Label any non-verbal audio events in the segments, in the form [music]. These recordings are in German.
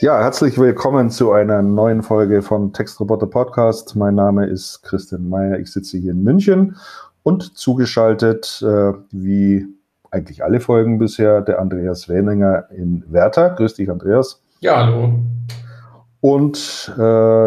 Ja, herzlich willkommen zu einer neuen Folge vom Textroboter Podcast. Mein Name ist Christian Meyer. Ich sitze hier in München und zugeschaltet, äh, wie eigentlich alle Folgen bisher, der Andreas Wäninger in Werther. Grüß dich, Andreas. Ja, hallo. Und äh,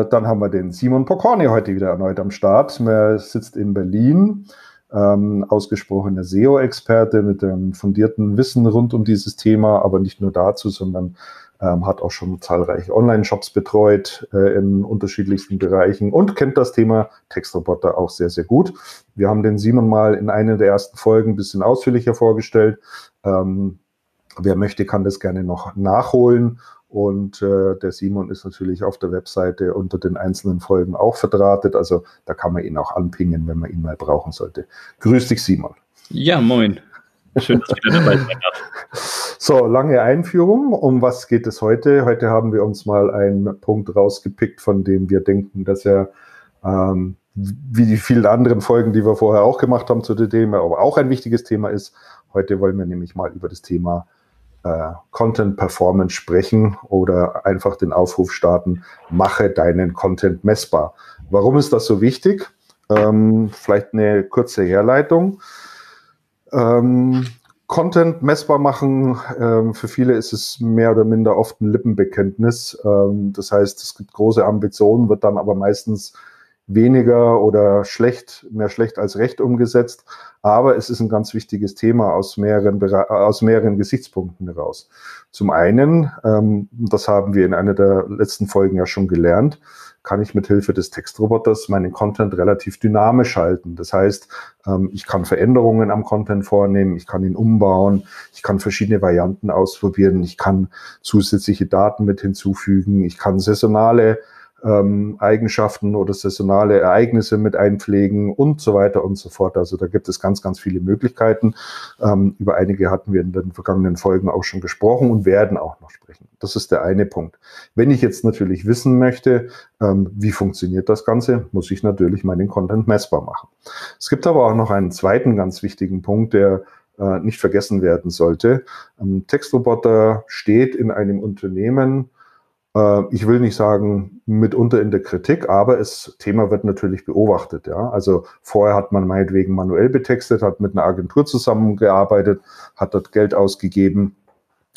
dann haben wir den Simon Pokorny heute wieder erneut am Start. Er sitzt in Berlin, ähm, ausgesprochener SEO-Experte mit einem fundierten Wissen rund um dieses Thema, aber nicht nur dazu, sondern ähm, hat auch schon zahlreiche Online-Shops betreut äh, in unterschiedlichsten Bereichen und kennt das Thema Textroboter auch sehr, sehr gut. Wir haben den Simon mal in einer der ersten Folgen ein bisschen ausführlicher vorgestellt. Ähm, wer möchte, kann das gerne noch nachholen. Und äh, der Simon ist natürlich auf der Webseite unter den einzelnen Folgen auch verdrahtet. Also da kann man ihn auch anpingen, wenn man ihn mal brauchen sollte. Grüß dich, Simon. Ja, moin. Schön, dass wieder dabei sein darf. So, lange Einführung. Um was geht es heute? Heute haben wir uns mal einen Punkt rausgepickt, von dem wir denken, dass er ähm, wie die vielen anderen Folgen, die wir vorher auch gemacht haben zu dem Thema, aber auch ein wichtiges Thema ist. Heute wollen wir nämlich mal über das Thema äh, Content Performance sprechen oder einfach den Aufruf starten, mache deinen Content messbar. Warum ist das so wichtig? Ähm, vielleicht eine kurze Herleitung. Ähm, Content messbar machen, ähm, für viele ist es mehr oder minder oft ein Lippenbekenntnis. Ähm, das heißt, es gibt große Ambitionen, wird dann aber meistens weniger oder schlecht, mehr schlecht als recht umgesetzt. Aber es ist ein ganz wichtiges Thema aus mehreren, aus mehreren Gesichtspunkten heraus. Zum einen, ähm, das haben wir in einer der letzten Folgen ja schon gelernt, kann ich mit Hilfe des Textroboters meinen Content relativ dynamisch halten. Das heißt, ähm, ich kann Veränderungen am Content vornehmen, ich kann ihn umbauen, ich kann verschiedene Varianten ausprobieren, ich kann zusätzliche Daten mit hinzufügen, ich kann saisonale ähm, Eigenschaften oder saisonale Ereignisse mit einpflegen und so weiter und so fort. Also da gibt es ganz, ganz viele Möglichkeiten. Ähm, über einige hatten wir in den vergangenen Folgen auch schon gesprochen und werden auch noch sprechen. Das ist der eine Punkt. Wenn ich jetzt natürlich wissen möchte, ähm, wie funktioniert das Ganze, muss ich natürlich meinen Content messbar machen. Es gibt aber auch noch einen zweiten ganz wichtigen Punkt, der äh, nicht vergessen werden sollte. Ähm, Textroboter steht in einem Unternehmen, ich will nicht sagen mitunter in der Kritik, aber das Thema wird natürlich beobachtet. Ja, also vorher hat man meinetwegen manuell betextet, hat mit einer Agentur zusammengearbeitet, hat dort Geld ausgegeben.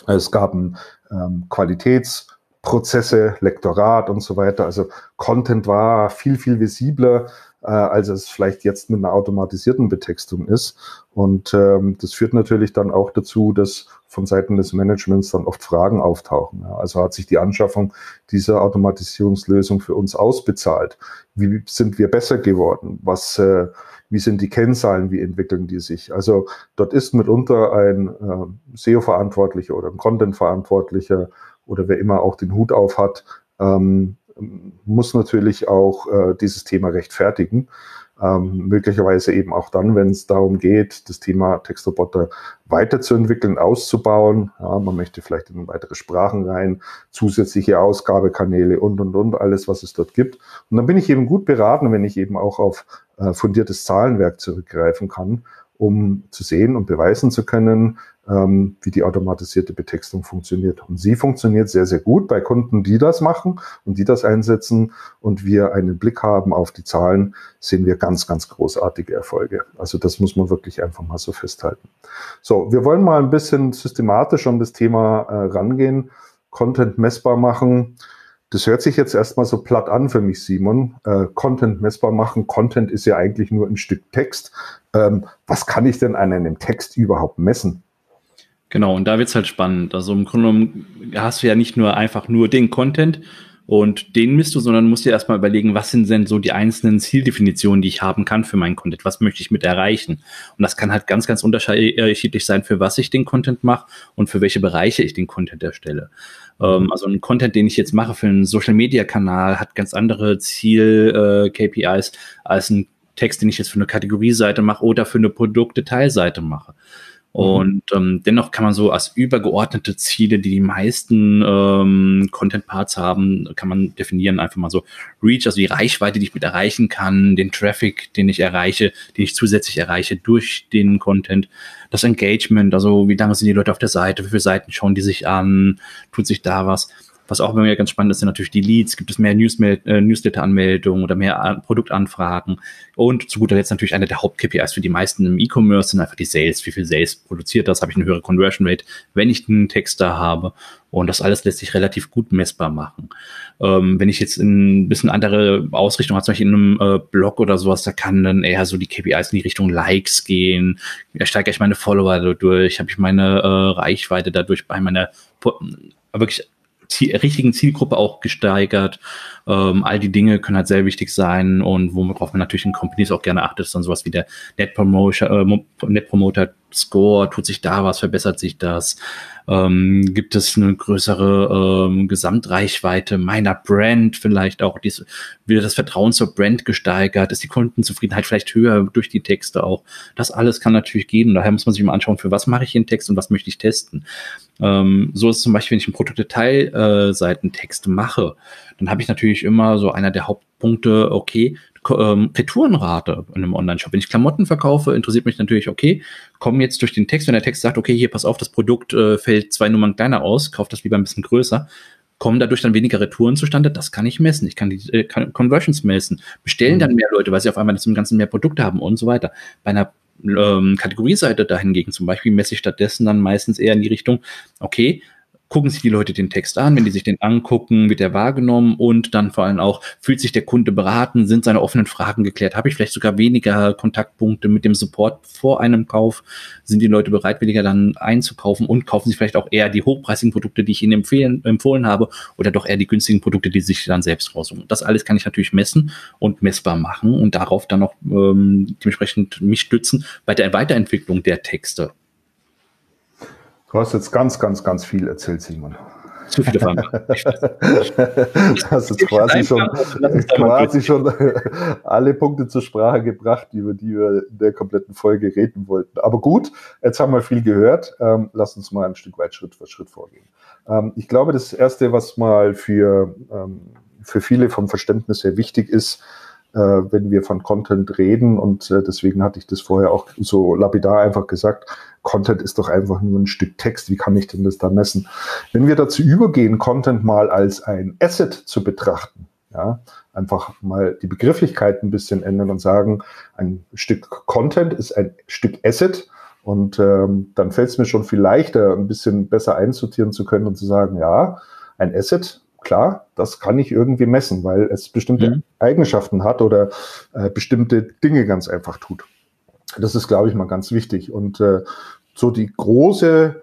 Es gab ein ähm, Qualitätsprozesse, Lektorat und so weiter. Also Content war viel, viel visibler äh, als es vielleicht jetzt mit einer automatisierten Betextung ist. Und ähm, das führt natürlich dann auch dazu, dass von Seiten des Managements dann oft Fragen auftauchen. Ja. Also hat sich die Anschaffung dieser Automatisierungslösung für uns ausbezahlt? Wie sind wir besser geworden? Was, äh, wie sind die Kennzahlen? Wie entwickeln die sich? Also dort ist mitunter ein äh, SEO-Verantwortlicher oder ein Content-Verantwortlicher oder wer immer auch den Hut auf hat, ähm, muss natürlich auch äh, dieses Thema rechtfertigen. Ähm, möglicherweise eben auch dann, wenn es darum geht, das Thema Textroboter weiterzuentwickeln, auszubauen. Ja, man möchte vielleicht in weitere Sprachen rein, zusätzliche Ausgabekanäle und, und, und, alles, was es dort gibt. Und dann bin ich eben gut beraten, wenn ich eben auch auf äh, fundiertes Zahlenwerk zurückgreifen kann, um zu sehen und beweisen zu können, ähm, wie die automatisierte Betextung funktioniert. Und sie funktioniert sehr, sehr gut bei Kunden, die das machen und die das einsetzen und wir einen Blick haben auf die Zahlen, sehen wir ganz, ganz großartige Erfolge. Also das muss man wirklich einfach mal so festhalten. So, wir wollen mal ein bisschen systematisch an das Thema äh, rangehen, Content messbar machen. Das hört sich jetzt erstmal so platt an für mich, Simon. Äh, Content messbar machen. Content ist ja eigentlich nur ein Stück Text. Ähm, was kann ich denn an einem Text überhaupt messen? Genau, und da wird's halt spannend. Also im Grunde genommen hast du ja nicht nur einfach nur den Content und den misst du, sondern musst dir erstmal überlegen, was sind denn so die einzelnen Zieldefinitionen, die ich haben kann für meinen Content? Was möchte ich mit erreichen? Und das kann halt ganz, ganz unterschiedlich sein, für was ich den Content mache und für welche Bereiche ich den Content erstelle. Ähm, also ein Content, den ich jetzt mache für einen Social-Media-Kanal, hat ganz andere Ziel-KPIs äh, als ein Text, den ich jetzt für eine Kategorieseite mache oder für eine Produktdetailseite mache. Mhm. Und ähm, dennoch kann man so als übergeordnete Ziele, die die meisten ähm, Content-Parts haben, kann man definieren einfach mal so Reach, also die Reichweite, die ich mit erreichen kann, den Traffic, den ich erreiche, den ich zusätzlich erreiche durch den Content, das Engagement, also wie lange sind die Leute auf der Seite, wie viele Seiten schauen die sich an, tut sich da was Was auch bei mir ganz spannend ist, sind natürlich die Leads. Gibt es mehr äh, Newsletter-Anmeldungen oder mehr An Produktanfragen? Und zu guter Letzt natürlich eine der Haupt-KPIs für die meisten im E-Commerce sind einfach die Sales. Wie viel Sales produziert das? Habe ich eine höhere Conversion Rate, wenn ich einen Text da habe? Und das alles lässt sich relativ gut messbar machen. Ähm, wenn ich jetzt in ein bisschen andere Ausrichtung habe, zum Beispiel in einem äh, Blog oder sowas, da kann dann eher so die KPIs in die Richtung Likes gehen. Steige ich meine Follower dadurch, habe ich meine äh, Reichweite dadurch bei meiner wirklich Ziel, richtigen Zielgruppe auch gesteigert. Ähm, all die Dinge können halt sehr wichtig sein und worauf man natürlich in Companies auch gerne achtet, ist dann sowas wie der Net Promoter, äh, Net Promoter Score, tut sich da was, verbessert sich das? Ähm, gibt es eine größere ähm, Gesamtreichweite meiner Brand vielleicht auch? Dies, wird das Vertrauen zur Brand gesteigert? Ist die Kundenzufriedenheit vielleicht höher durch die Texte auch? Das alles kann natürlich gehen. Daher muss man sich mal anschauen, für was mache ich den Text und was möchte ich testen. Ähm, so ist zum Beispiel, wenn ich einen Produktdetailseitentext mache, dann habe ich natürlich immer so einer der Hauptpunkte, okay, ähm, Retourenrate in einem Online-Shop. Wenn ich Klamotten verkaufe, interessiert mich natürlich, okay, kommen jetzt durch den Text, wenn der Text sagt, okay, hier, pass auf, das Produkt äh, fällt zwei Nummern kleiner aus, kauft das lieber ein bisschen größer, kommen dadurch dann weniger Retouren zustande? Das kann ich messen. Ich kann die äh, kann Conversions messen. Bestellen mhm. dann mehr Leute, weil sie auf einmal das im Ganzen mehr Produkte haben und so weiter. Bei einer ähm, Kategorieseite dahingegen zum Beispiel messe ich stattdessen dann meistens eher in die Richtung, okay, gucken sich die Leute den Text an, wenn die sich den angucken, wird er wahrgenommen und dann vor allem auch, fühlt sich der Kunde beraten, sind seine offenen Fragen geklärt, habe ich vielleicht sogar weniger Kontaktpunkte mit dem Support vor einem Kauf, sind die Leute bereitwilliger dann einzukaufen und kaufen sie vielleicht auch eher die hochpreisigen Produkte, die ich ihnen empfehlen, empfohlen habe oder doch eher die günstigen Produkte, die sich dann selbst raussuchen. Das alles kann ich natürlich messen und messbar machen und darauf dann auch ähm, dementsprechend mich stützen bei der Weiterentwicklung der Texte. Du hast jetzt ganz, ganz, ganz viel erzählt, Simon. Zu viele Fragen. du hast jetzt quasi schon, quasi schon alle Punkte zur Sprache gebracht, über die wir in der kompletten Folge reden wollten. Aber gut, jetzt haben wir viel gehört. Ähm, lass uns mal ein Stück weit Schritt für Schritt vorgehen. Ähm, ich glaube, das Erste, was mal für, ähm, für viele vom Verständnis her wichtig ist, äh, wenn wir von Content reden, und äh, deswegen hatte ich das vorher auch so lapidar einfach gesagt, Content ist doch einfach nur ein Stück Text. Wie kann ich denn das da messen? Wenn wir dazu übergehen, Content mal als ein Asset zu betrachten, ja, einfach mal die Begrifflichkeit ein bisschen ändern und sagen, ein Stück Content ist ein Stück Asset. Und ähm, dann fällt es mir schon viel leichter, ein bisschen besser einsortieren zu können und zu sagen, ja, ein Asset, klar, das kann ich irgendwie messen, weil es bestimmte mhm. Eigenschaften hat oder äh, bestimmte Dinge ganz einfach tut. Das ist, glaube ich, mal ganz wichtig. Und äh, so die große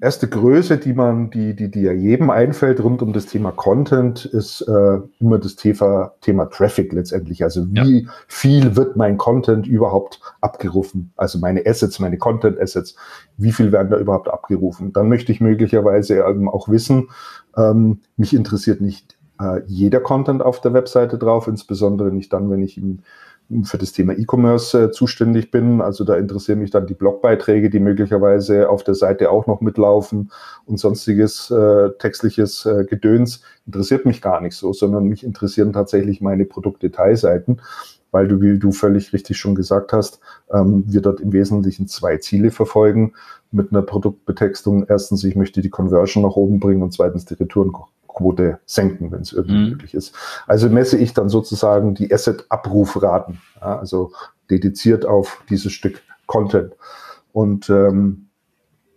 erste Größe, die man, die, die, die ja jedem einfällt rund um das Thema Content, ist äh, immer das Thema, Thema Traffic letztendlich. Also wie ja. viel wird mein Content überhaupt abgerufen? Also meine Assets, meine Content Assets, wie viel werden da überhaupt abgerufen? Dann möchte ich möglicherweise ähm, auch wissen, ähm, mich interessiert nicht äh, jeder Content auf der Webseite drauf, insbesondere nicht dann, wenn ich im für das Thema E-Commerce äh, zuständig bin. Also da interessieren mich dann die Blogbeiträge, die möglicherweise auf der Seite auch noch mitlaufen und sonstiges äh, textliches äh, Gedöns interessiert mich gar nicht so, sondern mich interessieren tatsächlich meine Produktdetailseiten, weil du, wie du völlig richtig schon gesagt hast, ähm, wir dort im Wesentlichen zwei Ziele verfolgen mit einer Produktbetextung. Erstens, ich möchte die Conversion nach oben bringen und zweitens die Retouren Quote senken, wenn es irgendwie mhm. möglich ist. Also messe ich dann sozusagen die Asset-Abrufraten, ja, also dediziert auf dieses Stück Content. Und ähm,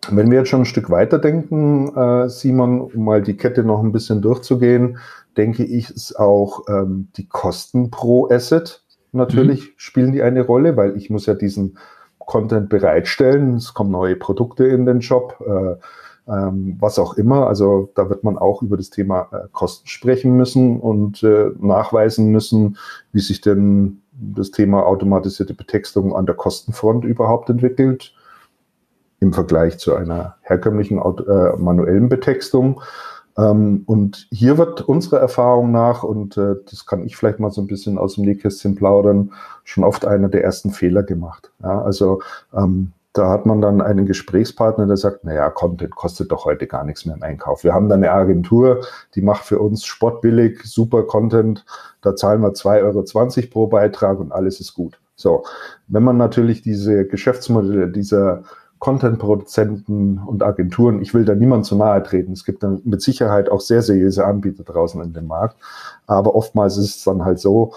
wenn wir jetzt schon ein Stück weiter denken, äh, Simon, um mal die Kette noch ein bisschen durchzugehen, denke ich, ist auch ähm, die Kosten pro Asset natürlich mhm. spielen die eine Rolle, weil ich muss ja diesen Content bereitstellen. Es kommen neue Produkte in den Shop. Äh, ähm, was auch immer. Also da wird man auch über das Thema äh, Kosten sprechen müssen und äh, nachweisen müssen, wie sich denn das Thema automatisierte Betextung an der Kostenfront überhaupt entwickelt im Vergleich zu einer herkömmlichen äh, manuellen Betextung. Ähm, und hier wird unserer Erfahrung nach, und äh, das kann ich vielleicht mal so ein bisschen aus dem Nähkästchen plaudern, schon oft einer der ersten Fehler gemacht. Ja, also ähm, da hat man dann einen Gesprächspartner, der sagt, naja, Content kostet doch heute gar nichts mehr im Einkauf. Wir haben da eine Agentur, die macht für uns sportbillig, super Content. Da zahlen wir 2,20 Euro pro Beitrag und alles ist gut. So, wenn man natürlich diese Geschäftsmodelle dieser Content-Produzenten und Agenturen, ich will da niemand zu nahe treten. Es gibt dann mit Sicherheit auch sehr seriöse Anbieter draußen in dem Markt. Aber oftmals ist es dann halt so,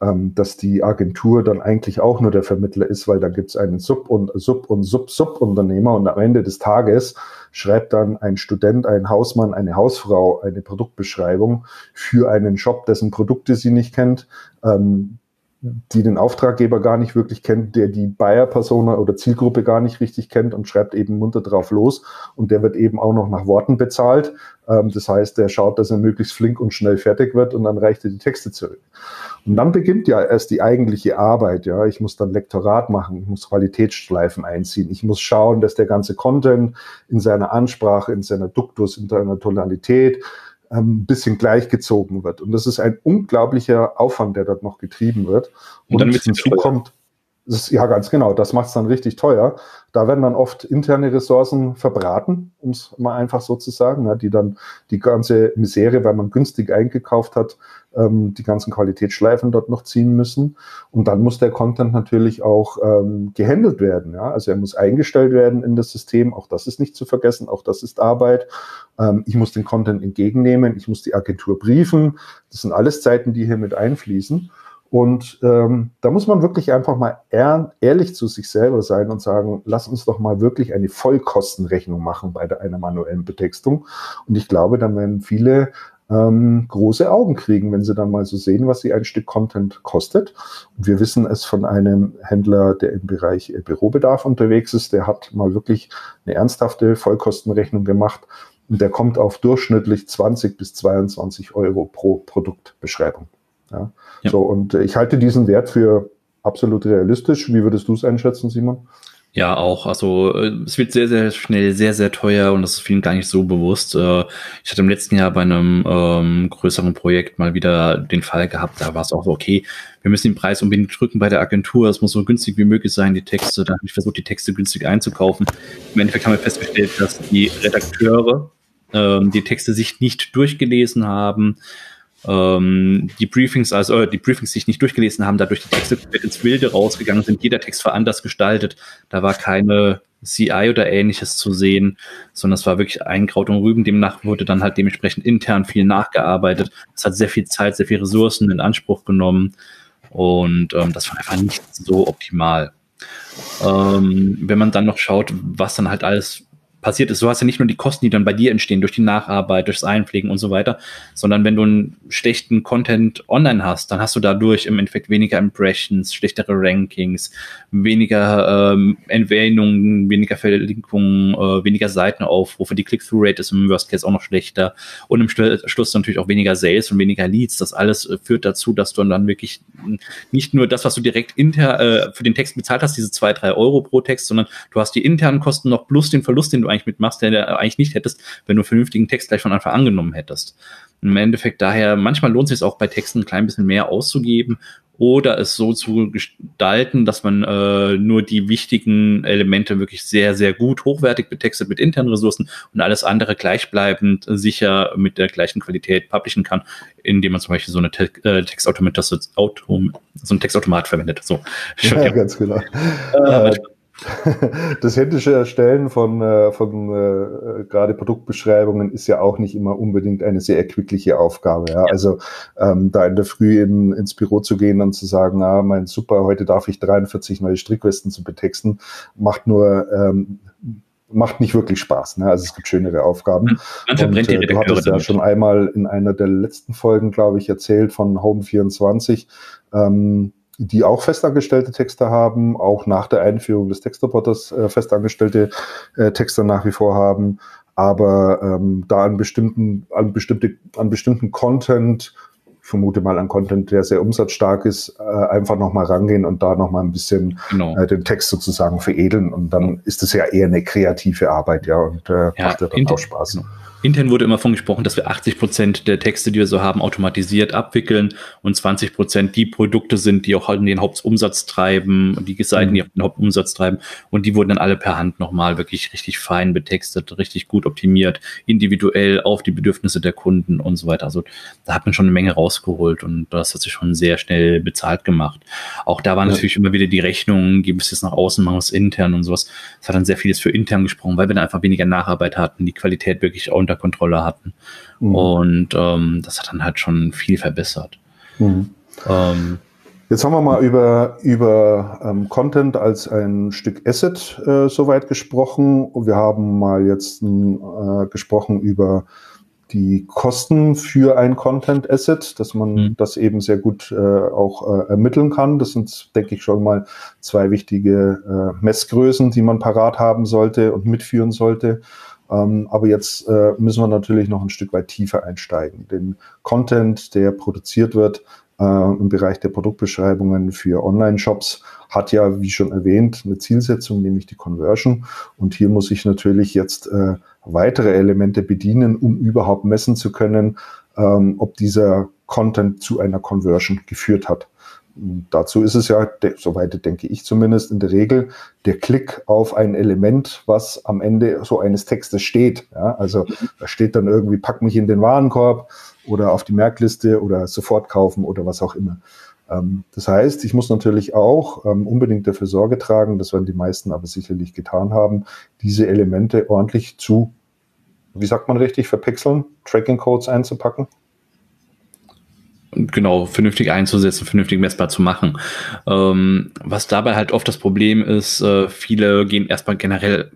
ähm, dass die Agentur dann eigentlich auch nur der Vermittler ist, weil dann gibt es einen Sub- und Sub- und Sub-Sub-Unternehmer und am Ende des Tages schreibt dann ein Student, ein Hausmann, eine Hausfrau eine Produktbeschreibung für einen Shop, dessen Produkte sie nicht kennt, ähm, die den Auftraggeber gar nicht wirklich kennt, der die Buyer-Persona oder Zielgruppe gar nicht richtig kennt und schreibt eben munter drauf los. Und der wird eben auch noch nach Worten bezahlt. Ähm, das heißt, der schaut, dass er möglichst flink und schnell fertig wird und dann reicht er die Texte zurück. Und dann beginnt ja erst die eigentliche Arbeit. Ja, ich muss dann Lektorat machen, ich muss Qualitätsschleifen einziehen, ich muss schauen, dass der ganze Content in seiner Ansprache, in seiner Duktus, in seiner Tonalität, ein ähm, bisschen gleichgezogen wird. Und das ist ein unglaublicher Aufwand, der dort noch getrieben wird. Und, und dann hinzu kommt, ist, ja, ganz genau, das macht es dann richtig teuer. Da werden dann oft interne Ressourcen verbraten, um es mal einfach so zu sagen, ja, die dann die ganze Misere, weil man günstig eingekauft hat, ähm, die ganzen Qualitätsschleifen dort noch ziehen müssen. Und dann muss der Content natürlich auch ähm, gehandelt werden. Ja? Also er muss eingestellt werden in das System. Auch das ist nicht zu vergessen. Auch das ist Arbeit. Ähm, ich muss den Content entgegennehmen. Ich muss die Agentur briefen. Das sind alles Zeiten, die hier mit einfließen. Und ähm, da muss man wirklich einfach mal ehr ehrlich zu sich selber sein und sagen, lass uns doch mal wirklich eine Vollkostenrechnung machen bei der, einer manuellen Betextung. Und ich glaube, dann werden viele ähm, große Augen kriegen, wenn sie dann mal so sehen, was sie ein Stück Content kostet. Und wir wissen es von einem Händler, der im Bereich äh, Bürobedarf unterwegs ist, der hat mal wirklich eine ernsthafte Vollkostenrechnung gemacht und der kommt auf durchschnittlich 20 bis 22 Euro pro Produktbeschreibung. Ja. ja. So, und ich halte diesen Wert für absolut realistisch. Wie würdest du es einschätzen, Simon? Ja, auch. Also äh, es wird sehr, sehr schnell, sehr, sehr teuer und das ist vielen gar nicht so bewusst. Äh, ich hatte im letzten Jahr bei einem ähm, größeren Projekt mal wieder den Fall gehabt, da war es auch so, okay, wir müssen den Preis unbedingt drücken bei der Agentur, es muss so günstig wie möglich sein, die Texte. Da habe ich versucht, die Texte günstig einzukaufen. Im Endeffekt haben wir festgestellt, dass die Redakteure ähm, die Texte sich nicht durchgelesen haben ähm, die Briefings, also äh, die Briefings sich nicht durchgelesen haben, dadurch die Texte ins Wilde rausgegangen sind. Jeder Text war anders gestaltet. Da war keine CI oder ähnliches zu sehen, sondern es war wirklich ein Kraut und Rüben. Demnach wurde dann halt dementsprechend intern viel nachgearbeitet. Es hat sehr viel Zeit, sehr viele Ressourcen in Anspruch genommen und ähm, das war einfach nicht so optimal. Ähm, wenn man dann noch schaut, was dann halt alles passiert ist. Du hast ja nicht nur die Kosten, die dann bei dir entstehen durch die Nacharbeit, durchs Einpflegen und so weiter, sondern wenn du einen schlechten Content online hast, dann hast du dadurch im Endeffekt weniger Impressions, schlechtere Rankings, weniger ähm, Erwähnungen, weniger Verlinkungen, äh, weniger Seitenaufrufe. Die Click-Through-Rate ist im Worst Case auch noch schlechter und im Schluss natürlich auch weniger Sales und weniger Leads. Das alles äh, führt dazu, dass du dann wirklich nicht nur das, was du direkt inter äh, für den Text bezahlt hast, diese zwei, drei Euro pro Text, sondern du hast die internen Kosten noch plus den Verlust, den du eigentlich mitmachst, der du eigentlich nicht hättest, wenn du einen vernünftigen Text gleich von Anfang angenommen hättest. Im Endeffekt daher, manchmal lohnt es sich auch bei Texten ein klein bisschen mehr auszugeben oder es so zu gestalten, dass man äh, nur die wichtigen Elemente wirklich sehr, sehr gut hochwertig betextet mit internen Ressourcen und alles andere gleichbleibend sicher mit der gleichen Qualität publishen kann, indem man zum Beispiel so eine Te äh, Textautomat, so ein Textautomat verwendet. So. Ja, [laughs] ganz genau. Äh, [laughs] das händische Erstellen von, äh, von äh, gerade Produktbeschreibungen ist ja auch nicht immer unbedingt eine sehr erquickliche Aufgabe. Ja? ja. Also ähm, da in der Früh in, ins Büro zu gehen und zu sagen, ah, mein super, heute darf ich 43 neue Strickwesten zu betexten, macht nur ähm, macht nicht wirklich Spaß. Ne? Also es gibt schönere Aufgaben. und, äh, du hattest ja schon einmal in einer der letzten Folgen, glaube ich, erzählt von Home 24. Ähm, die auch festangestellte Texter haben, auch nach der Einführung des Textroboters äh, festangestellte äh, Texter nach wie vor haben, aber ähm, da an bestimmten, an bestimmte, an bestimmten Content, ich vermute mal an Content, der sehr umsatzstark ist, äh, einfach nochmal rangehen und da nochmal ein bisschen genau. äh, den Text sozusagen veredeln und dann ist es ja eher eine kreative Arbeit, ja, und äh, ja, macht ja dann auch Spaß. Genau. Intern wurde immer von gesprochen, dass wir 80 Prozent der Texte, die wir so haben, automatisiert abwickeln und 20 Prozent die Produkte sind, die auch halt den Hauptumsatz treiben und die Seiten, die auch den Hauptumsatz treiben. Und die wurden dann alle per Hand nochmal wirklich richtig fein betextet, richtig gut optimiert, individuell auf die Bedürfnisse der Kunden und so weiter. Also da hat man schon eine Menge rausgeholt und das hat sich schon sehr schnell bezahlt gemacht. Auch da waren ja. natürlich immer wieder die Rechnungen, gibt es jetzt nach außen, machen wir es intern und sowas. Das hat dann sehr vieles für intern gesprochen, weil wir dann einfach weniger Nacharbeit hatten, die Qualität wirklich auch unter Kontrolle hatten. Mhm. Und ähm, das hat dann halt schon viel verbessert. Mhm. Ähm, Jetzt haben wir mal über, über ähm, Content als ein Stück Asset äh, soweit gesprochen. Wir haben mal jetzt äh, gesprochen über die Kosten für ein Content Asset, dass man mhm. das eben sehr gut äh, auch äh, ermitteln kann. Das sind, denke ich, schon mal zwei wichtige äh, Messgrößen, die man parat haben sollte und mitführen sollte. Ähm, aber jetzt äh, müssen wir natürlich noch ein Stück weit tiefer einsteigen. Den Content, der produziert wird äh, im Bereich der Produktbeschreibungen für Online-Shops, hat ja, wie schon erwähnt, eine Zielsetzung, nämlich die Conversion. Und hier muss ich natürlich jetzt äh, weitere Elemente bedienen, um überhaupt messen zu können, ähm, ob dieser Content zu einer Conversion geführt hat. Dazu ist es ja, soweit denke ich zumindest, in der Regel der Klick auf ein Element, was am Ende so eines Textes steht. Ja, also da steht dann irgendwie, pack mich in den Warenkorb oder auf die Merkliste oder sofort kaufen oder was auch immer. Ähm, das heißt, ich muss natürlich auch ähm, unbedingt dafür Sorge tragen, das werden die meisten aber sicherlich getan haben, diese Elemente ordentlich zu, wie sagt man richtig, verpixeln, Tracking-Codes einzupacken genau vernünftig einzusetzen, vernünftig messbar zu machen. Ähm, was dabei halt oft das Problem ist, äh, viele gehen erstmal generell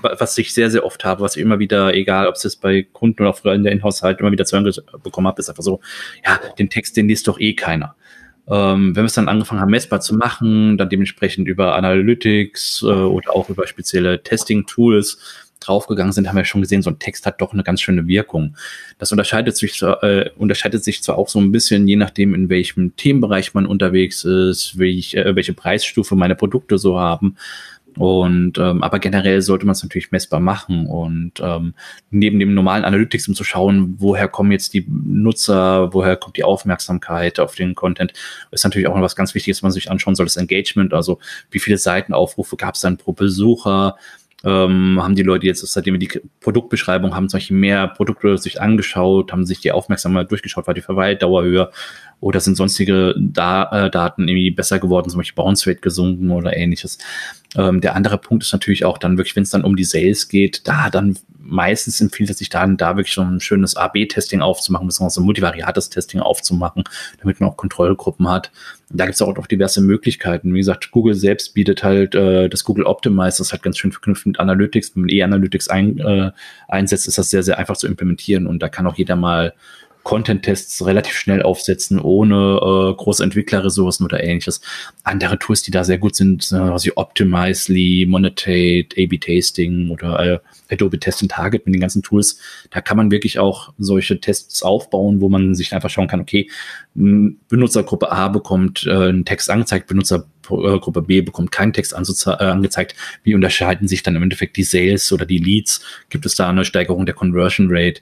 was ich sehr, sehr oft habe, was ich immer wieder, egal ob es jetzt bei Kunden oder früher in der Inhouse halt immer wieder zu hören bekommen habe, ist einfach so, ja, den Text, den liest doch eh keiner. Ähm, wenn wir es dann angefangen haben, messbar zu machen, dann dementsprechend über Analytics äh, oder auch über spezielle Testing-Tools, draufgegangen sind, haben wir schon gesehen, so ein Text hat doch eine ganz schöne Wirkung. Das unterscheidet sich, äh, unterscheidet sich zwar auch so ein bisschen, je nachdem, in welchem Themenbereich man unterwegs ist, welch, äh, welche Preisstufe meine Produkte so haben. Und ähm, aber generell sollte man es natürlich messbar machen und ähm, neben dem normalen Analytics, um zu schauen, woher kommen jetzt die Nutzer, woher kommt die Aufmerksamkeit auf den Content, ist natürlich auch noch was ganz Wichtiges, was man sich anschauen soll, das Engagement, also wie viele Seitenaufrufe gab es dann pro Besucher, ähm, haben die Leute jetzt, seitdem wir die Produktbeschreibung haben, solche mehr Produkte sich angeschaut, haben sich die Aufmerksamkeit durchgeschaut, war die Verweildauer höher oder sind sonstige da äh, Daten irgendwie besser geworden, zum Beispiel Bounce Rate gesunken oder ähnliches. Ähm, der andere Punkt ist natürlich auch dann wirklich, wenn es dann um die Sales geht, da dann meistens empfiehlt es sich dann, da wirklich so ein schönes AB-Testing aufzumachen, beziehungsweise ein multivariates Testing aufzumachen, damit man auch Kontrollgruppen hat. Da gibt es auch noch diverse Möglichkeiten. Wie gesagt, Google selbst bietet halt äh, das Google Optimize, das halt ganz schön verknüpft mit Analytics. Wenn man E-Analytics ein, äh, einsetzt, ist das sehr, sehr einfach zu implementieren und da kann auch jeder mal Content-Tests relativ schnell aufsetzen, ohne äh, große Entwicklerressourcen oder ähnliches. Andere Tools, die da sehr gut sind, äh, wie Optimizely, Monetate, A-B-Tasting oder äh, Adobe Test and Target mit den ganzen Tools. Da kann man wirklich auch solche Tests aufbauen, wo man sich einfach schauen kann, okay, Benutzergruppe A bekommt äh, einen Text angezeigt, Benutzergruppe B bekommt keinen Text äh, angezeigt. Wie unterscheiden sich dann im Endeffekt die Sales oder die Leads? Gibt es da eine Steigerung der Conversion Rate?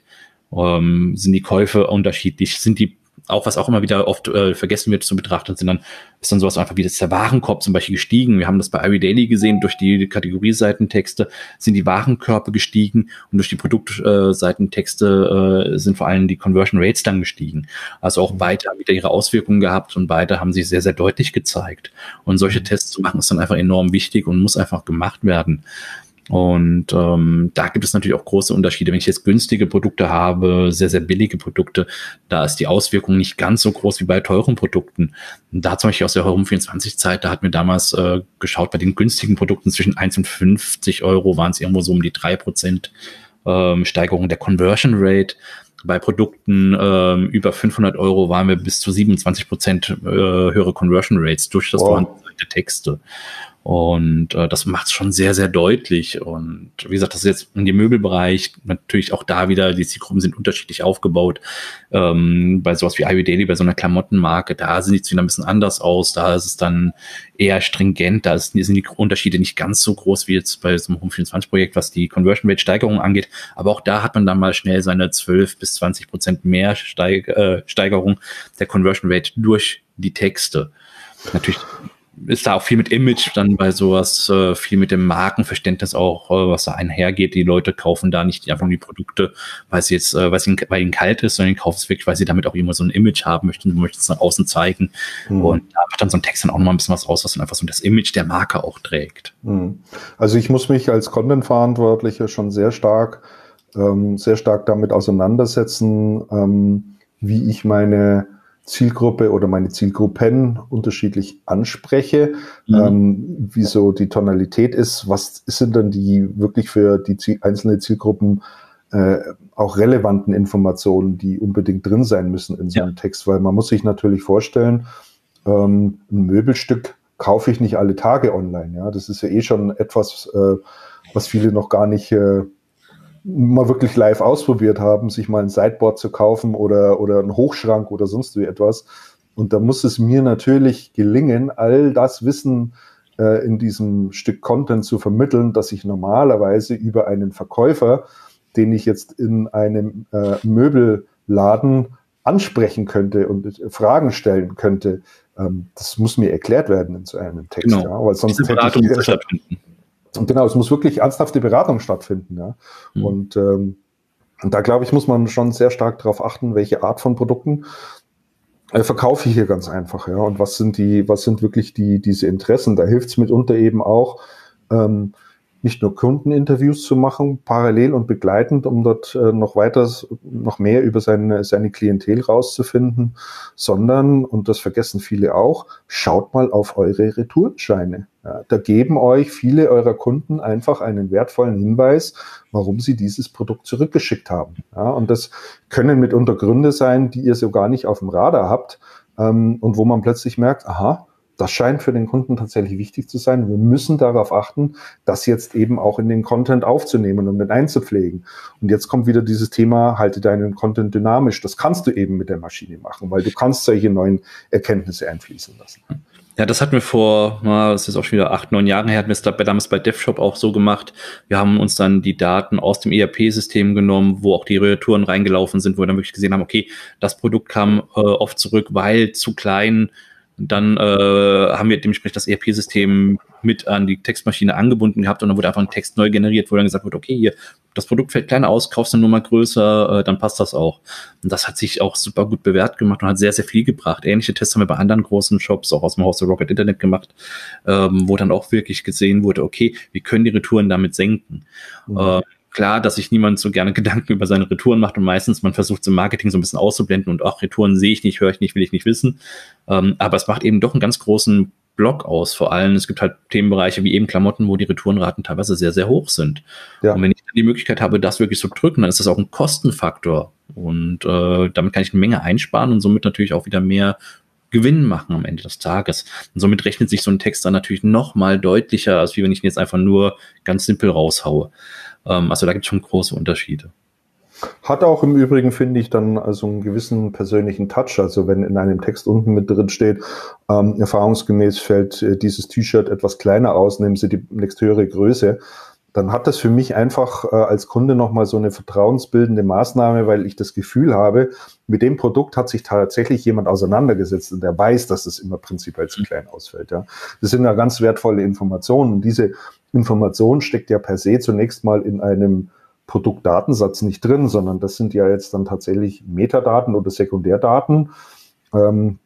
Ähm, sind die Käufe unterschiedlich, sind die auch was auch immer wieder oft äh, vergessen wird zu betrachten, sind dann ist dann sowas einfach wie das der Warenkorb zum Beispiel gestiegen. Wir haben das bei Ivy Daily gesehen, durch die Kategorieseitentexte sind die Warenkörbe gestiegen und durch die Produktseitentexte äh, sind vor allem die Conversion Rates dann gestiegen. Also auch beide haben wieder ihre Auswirkungen gehabt und beide haben sich sehr, sehr deutlich gezeigt. Und solche Tests zu machen ist dann einfach enorm wichtig und muss einfach gemacht werden. Und ähm, da gibt es natürlich auch große Unterschiede. Wenn ich jetzt günstige Produkte habe, sehr, sehr billige Produkte, da ist die Auswirkung nicht ganz so groß wie bei teuren Produkten. Da zum Beispiel aus der Home 24 Zeit, da hat mir damals äh, geschaut, bei den günstigen Produkten zwischen 1 und 50 Euro waren es irgendwo so um die drei Prozent ähm, Steigerung der Conversion Rate. Bei Produkten ähm, über 500 Euro waren wir bis zu 27 Prozent äh, höhere Conversion Rates durch das wow. der Texte. Und äh, das macht es schon sehr, sehr deutlich. Und wie gesagt, das ist jetzt in dem Möbelbereich natürlich auch da wieder, die Zielgruppen sind unterschiedlich aufgebaut. Ähm, bei sowas wie Ivy Daily, bei so einer Klamottenmarke, da sieht es wieder ein bisschen anders aus. Da ist es dann eher stringent. Da sind die Unterschiede nicht ganz so groß wie jetzt bei so einem Home 24 Projekt, was die Conversion Rate Steigerung angeht. Aber auch da hat man dann mal schnell seine 12 bis 20 Prozent mehr Steig äh, Steigerung der Conversion Rate durch die Texte. Natürlich ist da auch viel mit Image dann bei sowas, äh, viel mit dem Markenverständnis auch, äh, was da einhergeht. Die Leute kaufen da nicht einfach nur die Produkte, weil sie jetzt, äh, weil, sie, weil ihnen kalt ist, sondern kaufen es wirklich, weil sie damit auch immer so ein Image haben möchten, möchten es nach außen zeigen. Mhm. Und da macht dann so ein Text dann auch nochmal ein bisschen was aus, was dann einfach so das Image der Marke auch trägt. Mhm. Also ich muss mich als Content-Verantwortlicher schon sehr stark, ähm, sehr stark damit auseinandersetzen, ähm, wie ich meine Zielgruppe oder meine Zielgruppen unterschiedlich anspreche, mhm. ähm, wie so die Tonalität ist, was sind dann die wirklich für die Ziel einzelne Zielgruppen äh, auch relevanten Informationen, die unbedingt drin sein müssen in so einem ja. Text, weil man muss sich natürlich vorstellen, ähm, ein Möbelstück kaufe ich nicht alle Tage online. Ja, das ist ja eh schon etwas, äh, was viele noch gar nicht äh, mal wirklich live ausprobiert haben, sich mal ein Sideboard zu kaufen oder, oder einen Hochschrank oder sonst wie etwas. Und da muss es mir natürlich gelingen, all das Wissen äh, in diesem Stück Content zu vermitteln, dass ich normalerweise über einen Verkäufer, den ich jetzt in einem äh, Möbelladen ansprechen könnte und Fragen stellen könnte. Ähm, das muss mir erklärt werden in so einem Text, genau. ja, weil sonst hätte ich, [laughs] und genau, es muss wirklich ernsthafte Beratung stattfinden. Ja? Mhm. Und, ähm, und da glaube ich, muss man schon sehr stark darauf achten, welche Art von Produkten äh, verkaufe ich hier ganz einfach, ja. Und was sind die, was sind wirklich die, diese Interessen? Da hilft es mitunter eben auch, ähm, nicht nur Kundeninterviews zu machen, parallel und begleitend, um dort äh, noch weiter, noch mehr über seine, seine Klientel rauszufinden, sondern, und das vergessen viele auch, schaut mal auf eure Retourenscheine. Ja, da geben euch viele eurer Kunden einfach einen wertvollen Hinweis, warum sie dieses Produkt zurückgeschickt haben. Ja, und das können mitunter Gründe sein, die ihr so gar nicht auf dem Radar habt, ähm, und wo man plötzlich merkt, aha, das scheint für den Kunden tatsächlich wichtig zu sein. Wir müssen darauf achten, das jetzt eben auch in den Content aufzunehmen und mit einzupflegen. Und jetzt kommt wieder dieses Thema, halte deinen Content dynamisch. Das kannst du eben mit der Maschine machen, weil du kannst solche neuen Erkenntnisse einfließen lassen. Ja, das hatten wir vor, das ist auch schon wieder acht, neun Jahren her, hatten wir es damals bei DevShop auch so gemacht. Wir haben uns dann die Daten aus dem ERP-System genommen, wo auch die Retouren reingelaufen sind, wo wir dann wirklich gesehen haben, okay, das Produkt kam äh, oft zurück, weil zu klein, dann äh, haben wir dementsprechend das ERP-System mit an die Textmaschine angebunden gehabt und dann wurde einfach ein Text neu generiert, wo dann gesagt wird, okay, hier, das Produkt fällt kleiner aus, kaufst nur mal größer, äh, dann passt das auch. Und das hat sich auch super gut bewährt gemacht und hat sehr, sehr viel gebracht. Ähnliche Tests haben wir bei anderen großen Shops, auch aus dem Haus der Rocket Internet gemacht, ähm, wo dann auch wirklich gesehen wurde, okay, wir können die Retouren damit senken. Mhm. Äh, klar, dass sich niemand so gerne [laughs] Gedanken über seine Retouren macht und meistens man versucht es im Marketing so ein bisschen auszublenden und auch Retouren sehe ich nicht, höre ich nicht, will ich nicht wissen. Ähm, aber es macht eben doch einen ganz großen Block aus. Vor allem, es gibt halt Themenbereiche wie eben Klamotten, wo die Retourenraten teilweise sehr, sehr hoch sind. Ja. Und wenn ich die Möglichkeit habe, das wirklich zu drücken, dann ist das auch ein Kostenfaktor. Und äh, damit kann ich eine Menge einsparen und somit natürlich auch wieder mehr Gewinn machen am Ende des Tages. Und somit rechnet sich so ein Text dann natürlich noch mal deutlicher, als wie wenn ich ihn jetzt einfach nur ganz simpel raushaue. Ähm, also da gibt es schon große Unterschiede. Hat auch im Übrigen, finde ich, dann also einen gewissen persönlichen Touch. Also wenn in einem Text unten mit drin steht, ähm, erfahrungsgemäß fällt äh, dieses T-Shirt etwas kleiner aus, nehmen Sie die nächsthöhere Größe, dann hat das für mich einfach äh, als Kunde nochmal so eine vertrauensbildende Maßnahme, weil ich das Gefühl habe, mit dem Produkt hat sich tatsächlich jemand auseinandergesetzt und der weiß, dass es immer prinzipiell zu klein ausfällt. Ja. Das sind ja ganz wertvolle Informationen. Und diese Information steckt ja per se zunächst mal in einem Produktdatensatz nicht drin, sondern das sind ja jetzt dann tatsächlich Metadaten oder Sekundärdaten, ähm,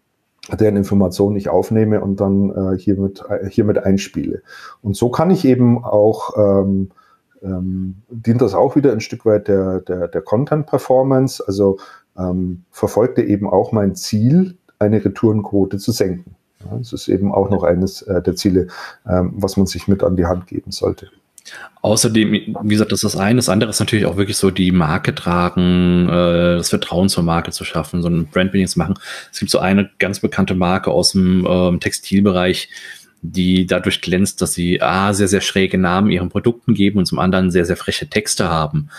deren Informationen ich aufnehme und dann äh, hiermit, äh, hiermit einspiele. Und so kann ich eben auch, ähm, ähm, dient das auch wieder ein Stück weit der, der, der Content-Performance, also ähm, verfolgte eben auch mein Ziel, eine Retourenquote zu senken. Das ist eben auch noch eines äh, der Ziele, ähm, was man sich mit an die Hand geben sollte. Außerdem, wie gesagt, das ist das eine. Das andere ist natürlich auch wirklich so die Marke tragen, äh, das Vertrauen zur Marke zu schaffen, so ein Brandbuilding zu machen. Es gibt so eine ganz bekannte Marke aus dem ähm, Textilbereich, die dadurch glänzt, dass sie A, sehr, sehr schräge Namen ihren Produkten geben und zum anderen sehr, sehr freche Texte haben.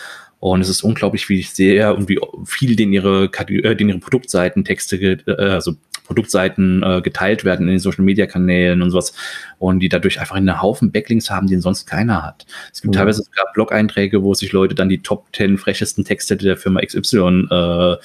Und es ist unglaublich, wie sehr und wie viel den ihre, äh, den ihre Produktseiten Texte, äh, also Produktseiten äh, geteilt werden in den Social Media Kanälen und sowas und die dadurch einfach einen Haufen Backlinks haben, den sonst keiner hat. Es gibt mhm. teilweise sogar Blog-Einträge, wo sich Leute dann die Top 10 frechesten Texte der Firma XY äh,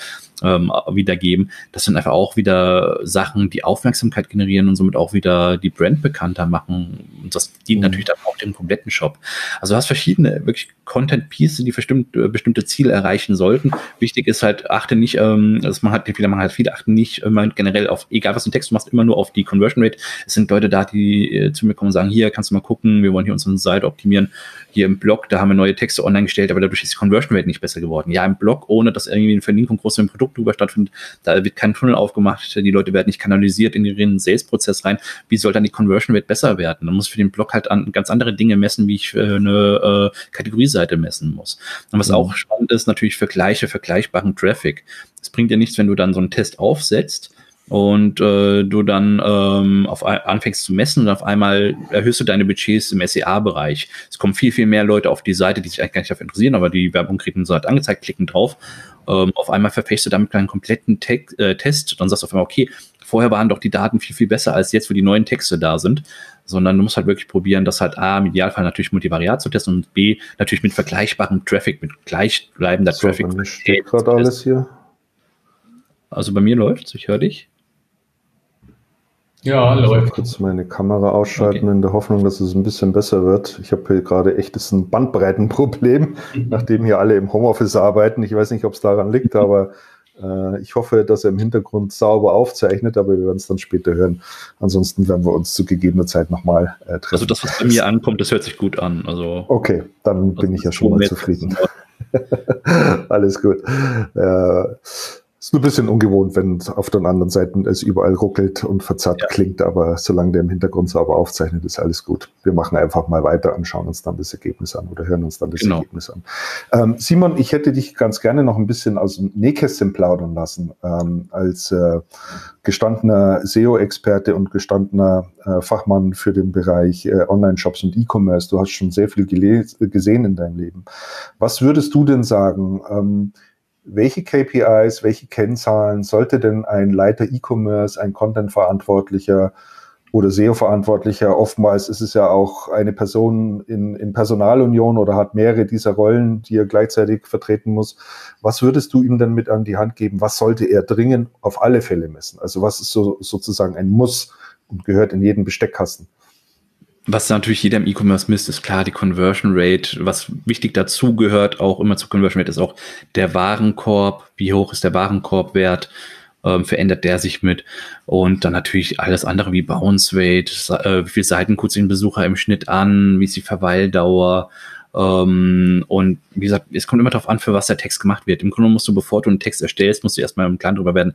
ähm, wiedergeben. Das sind einfach auch wieder Sachen, die Aufmerksamkeit generieren und somit auch wieder die Brand bekannter machen. Und das dient mhm. natürlich dann auch dem kompletten Shop. Also du hast verschiedene wirklich Content-Pieces, die bestimmt, äh, bestimmte Ziele erreichen sollten. Wichtig ist halt, achte nicht, ähm, dass man halt, viele machen halt viele achten nicht immer generell auf, egal was du Text du machst, immer nur auf die Conversion Rate. Es sind Leute da, die äh, zu mir kommen und sagen, hier kannst du mal gucken, wir wollen hier unsere Seite optimieren. Hier im Blog, da haben wir neue Texte online gestellt, aber dadurch ist die Conversion Rate nicht besser geworden. Ja, im Blog, ohne dass irgendwie eine Verlinkung groß im Produkt drüber stattfindet, da wird kein Tunnel aufgemacht, die Leute werden nicht kanalisiert in ihren Sales-Prozess rein. Wie soll dann die Conversion Rate besser werden? Man muss für den Blog halt an ganz andere Dinge messen, wie ich für eine äh, Kategorieseite messen muss. Und was mhm. auch spannend ist, natürlich Vergleiche, vergleichbaren Traffic. Es bringt dir nichts, wenn du dann so einen Test aufsetzt, und äh, du dann ähm, auf, anfängst zu messen und auf einmal erhöhst du deine Budgets im SEA-Bereich. Es kommen viel, viel mehr Leute auf die Seite, die sich eigentlich gar nicht dafür interessieren, aber die Werbung kriegen so halt angezeigt, klicken drauf. Ähm, auf einmal verfechst du damit einen kompletten Te äh, Test. Dann sagst du auf einmal, okay, vorher waren doch die Daten viel, viel besser als jetzt, wo die neuen Texte da sind. Sondern du musst halt wirklich probieren, das halt A, im Idealfall natürlich multivariat zu testen und B, natürlich mit vergleichbarem Traffic, mit gleichbleibender so, Traffic. Steht gerade alles hier. Also bei mir läuft's, ich höre dich. Ja, läuft. Ich kurz meine Kamera ausschalten okay. in der Hoffnung, dass es ein bisschen besser wird. Ich habe hier gerade echtes ein Bandbreitenproblem, [laughs] nachdem hier alle im Homeoffice arbeiten. Ich weiß nicht, ob es daran liegt, aber äh, ich hoffe, dass er im Hintergrund sauber aufzeichnet, aber wir werden es dann später hören. Ansonsten werden wir uns zu gegebener Zeit nochmal äh, treffen. Also das, was bei mir ankommt, das hört sich gut an. Also okay, dann bin ich ja schon mal zufrieden. [laughs] Alles gut. Äh, ist nur ein bisschen ungewohnt, wenn auf den anderen Seiten es überall ruckelt und verzerrt ja. klingt, aber solange der im Hintergrund sauber aufzeichnet, ist alles gut. Wir machen einfach mal weiter und schauen uns dann das Ergebnis an oder hören uns dann das genau. Ergebnis an. Ähm, Simon, ich hätte dich ganz gerne noch ein bisschen aus dem Nähkästchen plaudern lassen. Ähm, als äh, gestandener SEO-Experte und gestandener äh, Fachmann für den Bereich äh, Online-Shops und E-Commerce. Du hast schon sehr viel gesehen in deinem Leben. Was würdest du denn sagen? Ähm, welche KPIs, welche Kennzahlen sollte denn ein Leiter E-Commerce, ein Content-Verantwortlicher oder SEO-Verantwortlicher, oftmals ist es ja auch eine Person in, in Personalunion oder hat mehrere dieser Rollen, die er gleichzeitig vertreten muss. Was würdest du ihm denn mit an die Hand geben? Was sollte er dringend auf alle Fälle messen? Also was ist so, sozusagen ein Muss und gehört in jeden Besteckkasten? Was natürlich jeder im E-Commerce misst, ist klar die Conversion Rate. Was wichtig dazu gehört, auch immer zur Conversion Rate, ist auch der Warenkorb. Wie hoch ist der Warenkorbwert? Ähm, verändert der sich mit? Und dann natürlich alles andere wie Bounce Rate, äh, wie viele Seiten sich ein Besucher im Schnitt an, wie ist die Verweildauer? Ähm, und wie gesagt, es kommt immer darauf an, für was der Text gemacht wird. Im Grunde musst du, bevor du einen Text erstellst, musst du erstmal im Klaren darüber werden,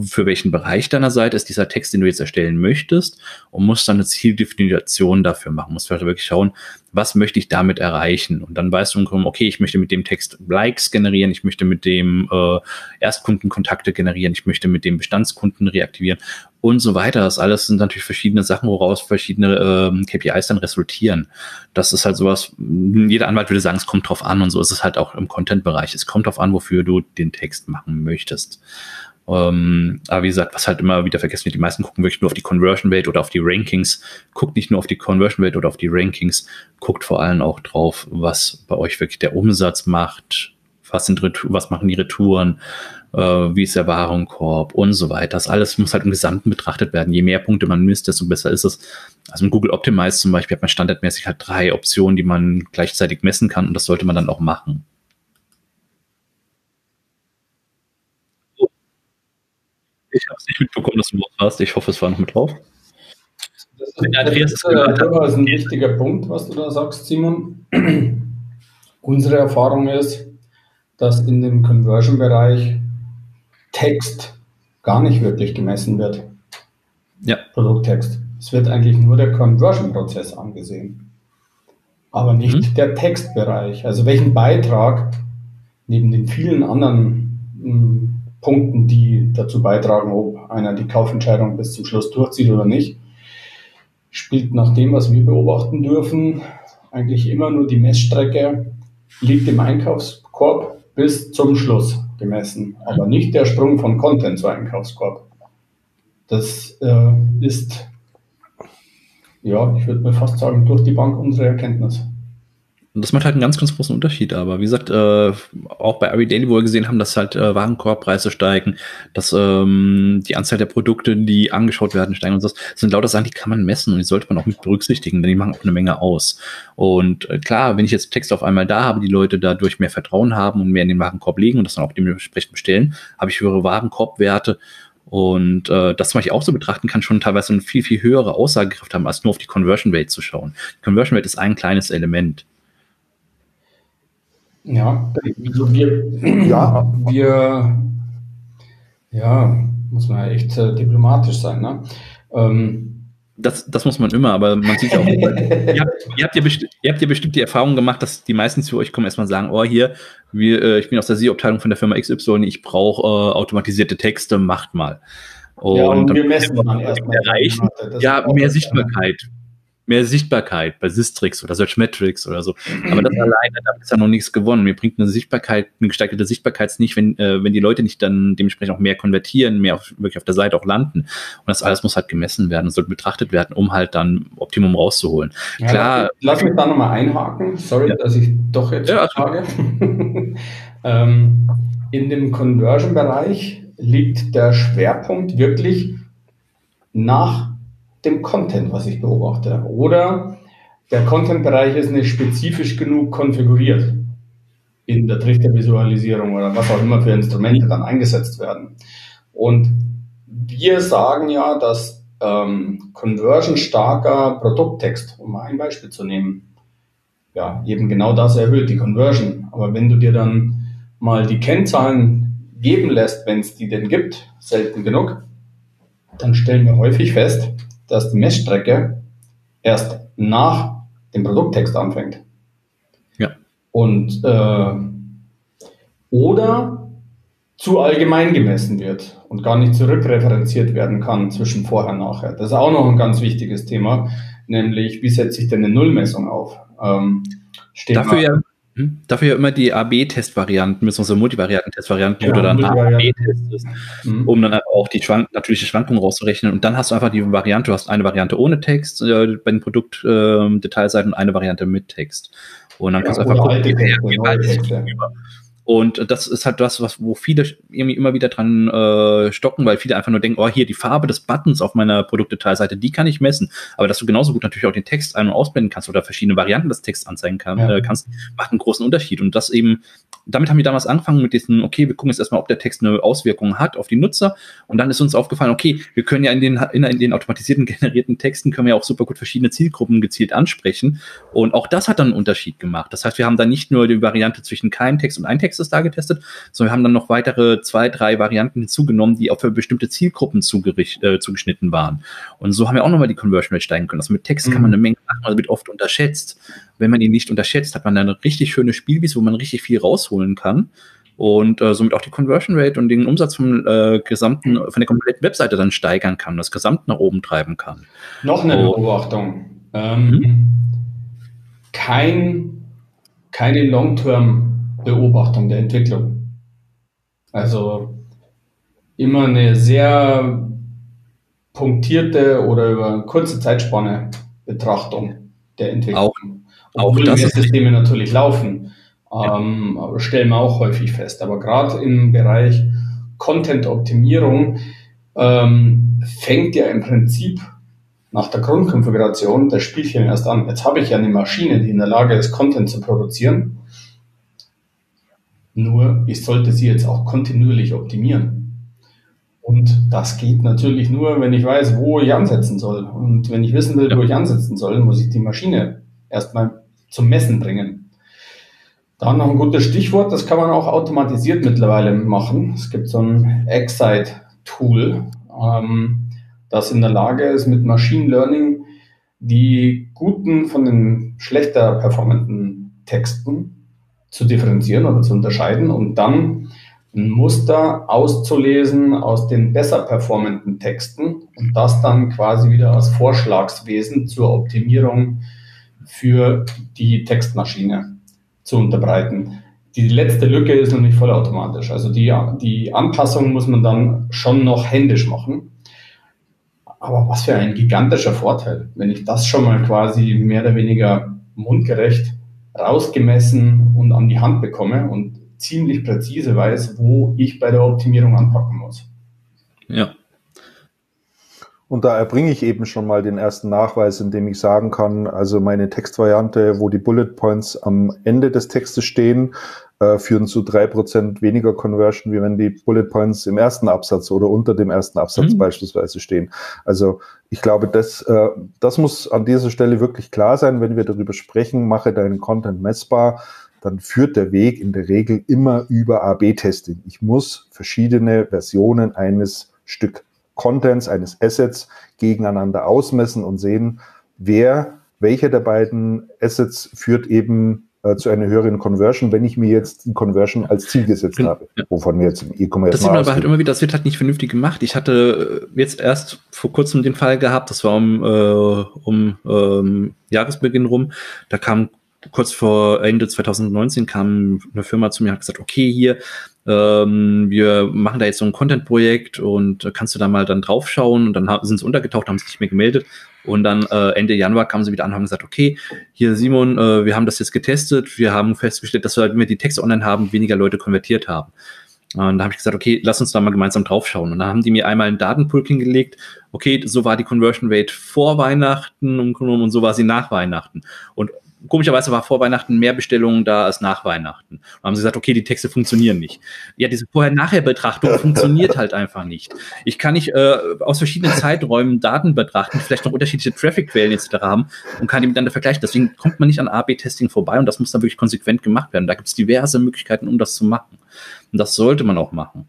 für welchen Bereich deiner Seite ist dieser Text, den du jetzt erstellen möchtest und musst dann eine Zieldefinition dafür machen. Musst halt wirklich schauen, was möchte ich damit erreichen? Und dann weißt du, okay, ich möchte mit dem Text Likes generieren, ich möchte mit dem äh, Erstkundenkontakte generieren, ich möchte mit dem Bestandskunden reaktivieren und so weiter. Das alles sind natürlich verschiedene Sachen, woraus verschiedene ähm, KPIs dann resultieren. Das ist halt sowas, jeder Anwalt würde sagen, es kommt drauf an und so ist es halt auch im Content-Bereich. Es kommt drauf an, wofür du den Text machen möchtest. Ähm, aber wie gesagt, was halt immer wieder vergessen wird, die meisten gucken wirklich nur auf die Conversion Rate oder auf die Rankings. Guckt nicht nur auf die Conversion Rate oder auf die Rankings, guckt vor allem auch drauf, was bei euch wirklich der Umsatz macht, was sind was machen die Retouren, äh, wie ist der Warenkorb und so weiter. Das alles muss halt im Gesamten betrachtet werden. Je mehr Punkte man misst, desto besser ist es. Also im Google Optimize zum Beispiel hat man standardmäßig halt drei Optionen, die man gleichzeitig messen kann und das sollte man dann auch machen. Ich habe es nicht mitbekommen, dass du was hast. Ich hoffe, es war noch mit drauf. Das ist, das ist, das ist ein wichtiger Punkt, was du da sagst, Simon. [clears throat] Unsere Erfahrung ist, dass in dem Conversion-Bereich Text gar nicht wirklich gemessen wird. Ja. Produkttext. Es wird eigentlich nur der Conversion-Prozess angesehen, aber nicht mhm. der Textbereich. Also welchen Beitrag neben den vielen anderen hm, Punkten, die dazu beitragen, ob einer die Kaufentscheidung bis zum Schluss durchzieht oder nicht. spielt nach dem, was wir beobachten dürfen, eigentlich immer nur die Messstrecke liegt im Einkaufskorb bis zum Schluss gemessen, aber nicht der Sprung von Content zu Einkaufskorb. Das äh, ist, ja, ich würde mir fast sagen, durch die Bank unsere Erkenntnis. Und das macht halt einen ganz, ganz großen Unterschied. Aber wie gesagt, äh, auch bei Ari Daily, wo wir gesehen haben, dass halt äh, Warenkorbpreise steigen, dass ähm, die Anzahl der Produkte, die angeschaut werden, steigen und so. Das sind lauter Sachen, die kann man messen und die sollte man auch mit berücksichtigen, denn die machen auch eine Menge aus. Und äh, klar, wenn ich jetzt Text auf einmal da habe, die Leute dadurch mehr Vertrauen haben und mehr in den Warenkorb legen und das dann auch dementsprechend bestellen, habe ich höhere Warenkorbwerte und äh, das, was ich auch so betrachten kann, schon teilweise eine viel, viel höhere Aussagekraft haben, als nur auf die Conversion Rate zu schauen. Die Conversion Rate ist ein kleines Element. Ja, also wir, ja. wir, ja, muss man ja echt äh, diplomatisch sein, ne? Ähm, das, das muss man immer, aber man sieht auch, ihr, habt, ihr, habt ja ihr habt ja bestimmt die Erfahrung gemacht, dass die meisten zu euch kommen, erstmal sagen, oh hier, wir, äh, ich bin aus der SEO-Abteilung von der Firma XY, ich brauche äh, automatisierte Texte, macht mal. Und, ja, und wir messen dann erstmal. Erreichen, ja, mehr Sichtbarkeit. Ja mehr Sichtbarkeit bei Sistrix oder Searchmetrics oder so. Aber das alleine, damit ist ja noch nichts gewonnen. Mir bringt eine Sichtbarkeit, eine gesteigerte Sichtbarkeit nicht, wenn, äh, wenn die Leute nicht dann dementsprechend auch mehr konvertieren, mehr auf, wirklich auf der Seite auch landen. Und das alles muss halt gemessen werden, sollte betrachtet werden, um halt dann Optimum rauszuholen. Ja, Klar. Lass mich da nochmal einhaken. Sorry, ja. dass ich doch jetzt ja, frage. [laughs] ähm, in dem Conversion-Bereich liegt der Schwerpunkt wirklich nach dem Content, was ich beobachte. Oder der Content-Bereich ist nicht spezifisch genug konfiguriert in der Trichtervisualisierung oder was auch immer für Instrumente dann eingesetzt werden. Und wir sagen ja, dass ähm, conversion-starker Produkttext, um mal ein Beispiel zu nehmen, ja, eben genau das erhöht die Conversion. Aber wenn du dir dann mal die Kennzahlen geben lässt, wenn es die denn gibt, selten genug, dann stellen wir häufig fest, dass die Messstrecke erst nach dem Produkttext anfängt. Ja. Und äh, oder zu allgemein gemessen wird und gar nicht zurückreferenziert werden kann zwischen vorher und nachher. Das ist auch noch ein ganz wichtiges Thema, nämlich wie setze ich denn eine Nullmessung auf? Ähm, Dafür ja hm? Dafür ja immer die AB-Test-Varianten, beziehungsweise Multivarianten-Test-Varianten, ja, wo du dann AB testest, mhm. um dann auch die Schwank natürliche Schwankung rauszurechnen. Und dann hast du einfach die Variante, du hast eine Variante ohne Text äh, bei den Produktdetailseiten äh, und eine Variante mit Text. Und dann ja, kannst du einfach gucken, wie, wie, und das ist halt das, was, wo viele irgendwie immer wieder dran äh, stocken, weil viele einfach nur denken, oh, hier die Farbe des Buttons auf meiner Produktdetailseite, die kann ich messen. Aber dass du genauso gut natürlich auch den Text ein- und ausblenden kannst oder verschiedene Varianten des Texts anzeigen kann, ja. äh, kannst, macht einen großen Unterschied. Und das eben, damit haben wir damals angefangen mit diesen, okay, wir gucken jetzt erstmal, ob der Text eine Auswirkung hat auf die Nutzer. Und dann ist uns aufgefallen, okay, wir können ja in den, in, in den automatisierten [laughs] generierten Texten können wir ja auch super gut verschiedene Zielgruppen gezielt ansprechen. Und auch das hat dann einen Unterschied gemacht. Das heißt, wir haben dann nicht nur die Variante zwischen keinem Text und ein Text ist da getestet, sondern wir haben dann noch weitere zwei, drei Varianten hinzugenommen, die auch für bestimmte Zielgruppen äh, zugeschnitten waren. Und so haben wir auch nochmal die Conversion Rate steigen können. Also mit Text mhm. kann man mhm. eine Menge machen, also wird oft unterschätzt. Wenn man ihn nicht unterschätzt, hat man dann eine richtig schöne Spielwiese, wo man richtig viel rausholen kann und äh, somit auch die Conversion Rate und den Umsatz vom äh, gesamten, von der kompletten Webseite dann steigern kann, das Gesamt nach oben treiben kann. Noch eine Beobachtung. Ähm, mhm. kein, keine Long-Term Beobachtung der Entwicklung. Also immer eine sehr punktierte oder über eine kurze Zeitspanne Betrachtung der Entwicklung. Auch, auch das Systeme natürlich laufen, ja. ähm, stellen wir auch häufig fest. Aber gerade im Bereich Content-Optimierung ähm, fängt ja im Prinzip nach der Grundkonfiguration das Spielchen erst an. Jetzt habe ich ja eine Maschine, die in der Lage ist, Content zu produzieren. Nur ich sollte sie jetzt auch kontinuierlich optimieren. Und das geht natürlich nur, wenn ich weiß, wo ich ansetzen soll. Und wenn ich wissen will, ja. wo ich ansetzen soll, muss ich die Maschine erstmal zum Messen bringen. Dann noch ein gutes Stichwort, das kann man auch automatisiert mittlerweile machen. Es gibt so ein Excite-Tool, ähm, das in der Lage ist, mit Machine Learning die guten von den schlechter performenden Texten zu differenzieren oder zu unterscheiden und dann ein Muster auszulesen aus den besser performenden Texten und das dann quasi wieder als Vorschlagswesen zur Optimierung für die Textmaschine zu unterbreiten. Die letzte Lücke ist nicht vollautomatisch. Also die, die Anpassung muss man dann schon noch händisch machen. Aber was für ein gigantischer Vorteil, wenn ich das schon mal quasi mehr oder weniger mundgerecht rausgemessen und an die Hand bekomme und ziemlich präzise weiß, wo ich bei der Optimierung anpacken muss. Ja. Und da erbringe ich eben schon mal den ersten Nachweis, indem ich sagen kann, also meine Textvariante, wo die Bullet Points am Ende des Textes stehen, äh, führen zu drei Prozent weniger Conversion, wie wenn die Bullet Points im ersten Absatz oder unter dem ersten Absatz mhm. beispielsweise stehen. Also ich glaube, das, äh, das muss an dieser Stelle wirklich klar sein, wenn wir darüber sprechen, mache deinen Content messbar dann führt der Weg in der Regel immer über AB-Testing. Ich muss verschiedene Versionen eines Stück Contents, eines Assets gegeneinander ausmessen und sehen, wer, welcher der beiden Assets führt eben äh, zu einer höheren Conversion, wenn ich mir jetzt die Conversion als Ziel gesetzt genau. habe, wovon wir jetzt im E-Commerce Das sieht man aber halt immer wieder, das wird halt nicht vernünftig gemacht. Ich hatte äh, jetzt erst vor kurzem den Fall gehabt, das war um, äh, um ähm, Jahresbeginn rum, da kam kurz vor Ende 2019 kam eine Firma zu mir und hat gesagt, okay, hier, ähm, wir machen da jetzt so ein Content-Projekt und kannst du da mal dann draufschauen und dann sind sie untergetaucht, haben sich nicht mehr gemeldet und dann äh, Ende Januar kamen sie wieder an und haben gesagt, okay, hier Simon, äh, wir haben das jetzt getestet, wir haben festgestellt, dass wir, wenn wir die Texte online haben, weniger Leute konvertiert haben. Und da habe ich gesagt, okay, lass uns da mal gemeinsam draufschauen. Und dann haben die mir einmal einen Datenpool hingelegt. Okay, so war die Conversion Rate vor Weihnachten und so war sie nach Weihnachten. Und komischerweise war vor Weihnachten mehr Bestellungen da als nach Weihnachten. Und haben sie gesagt, okay, die Texte funktionieren nicht. Ja, diese Vorher-Nachher-Betrachtung funktioniert halt einfach nicht. Ich kann nicht äh, aus verschiedenen Zeiträumen Daten betrachten, vielleicht noch unterschiedliche Traffic-Quellen etc. haben und kann die miteinander vergleichen. Deswegen kommt man nicht an A-B-Testing vorbei und das muss dann wirklich konsequent gemacht werden. Da gibt es diverse Möglichkeiten, um das zu machen. Und das sollte man auch machen.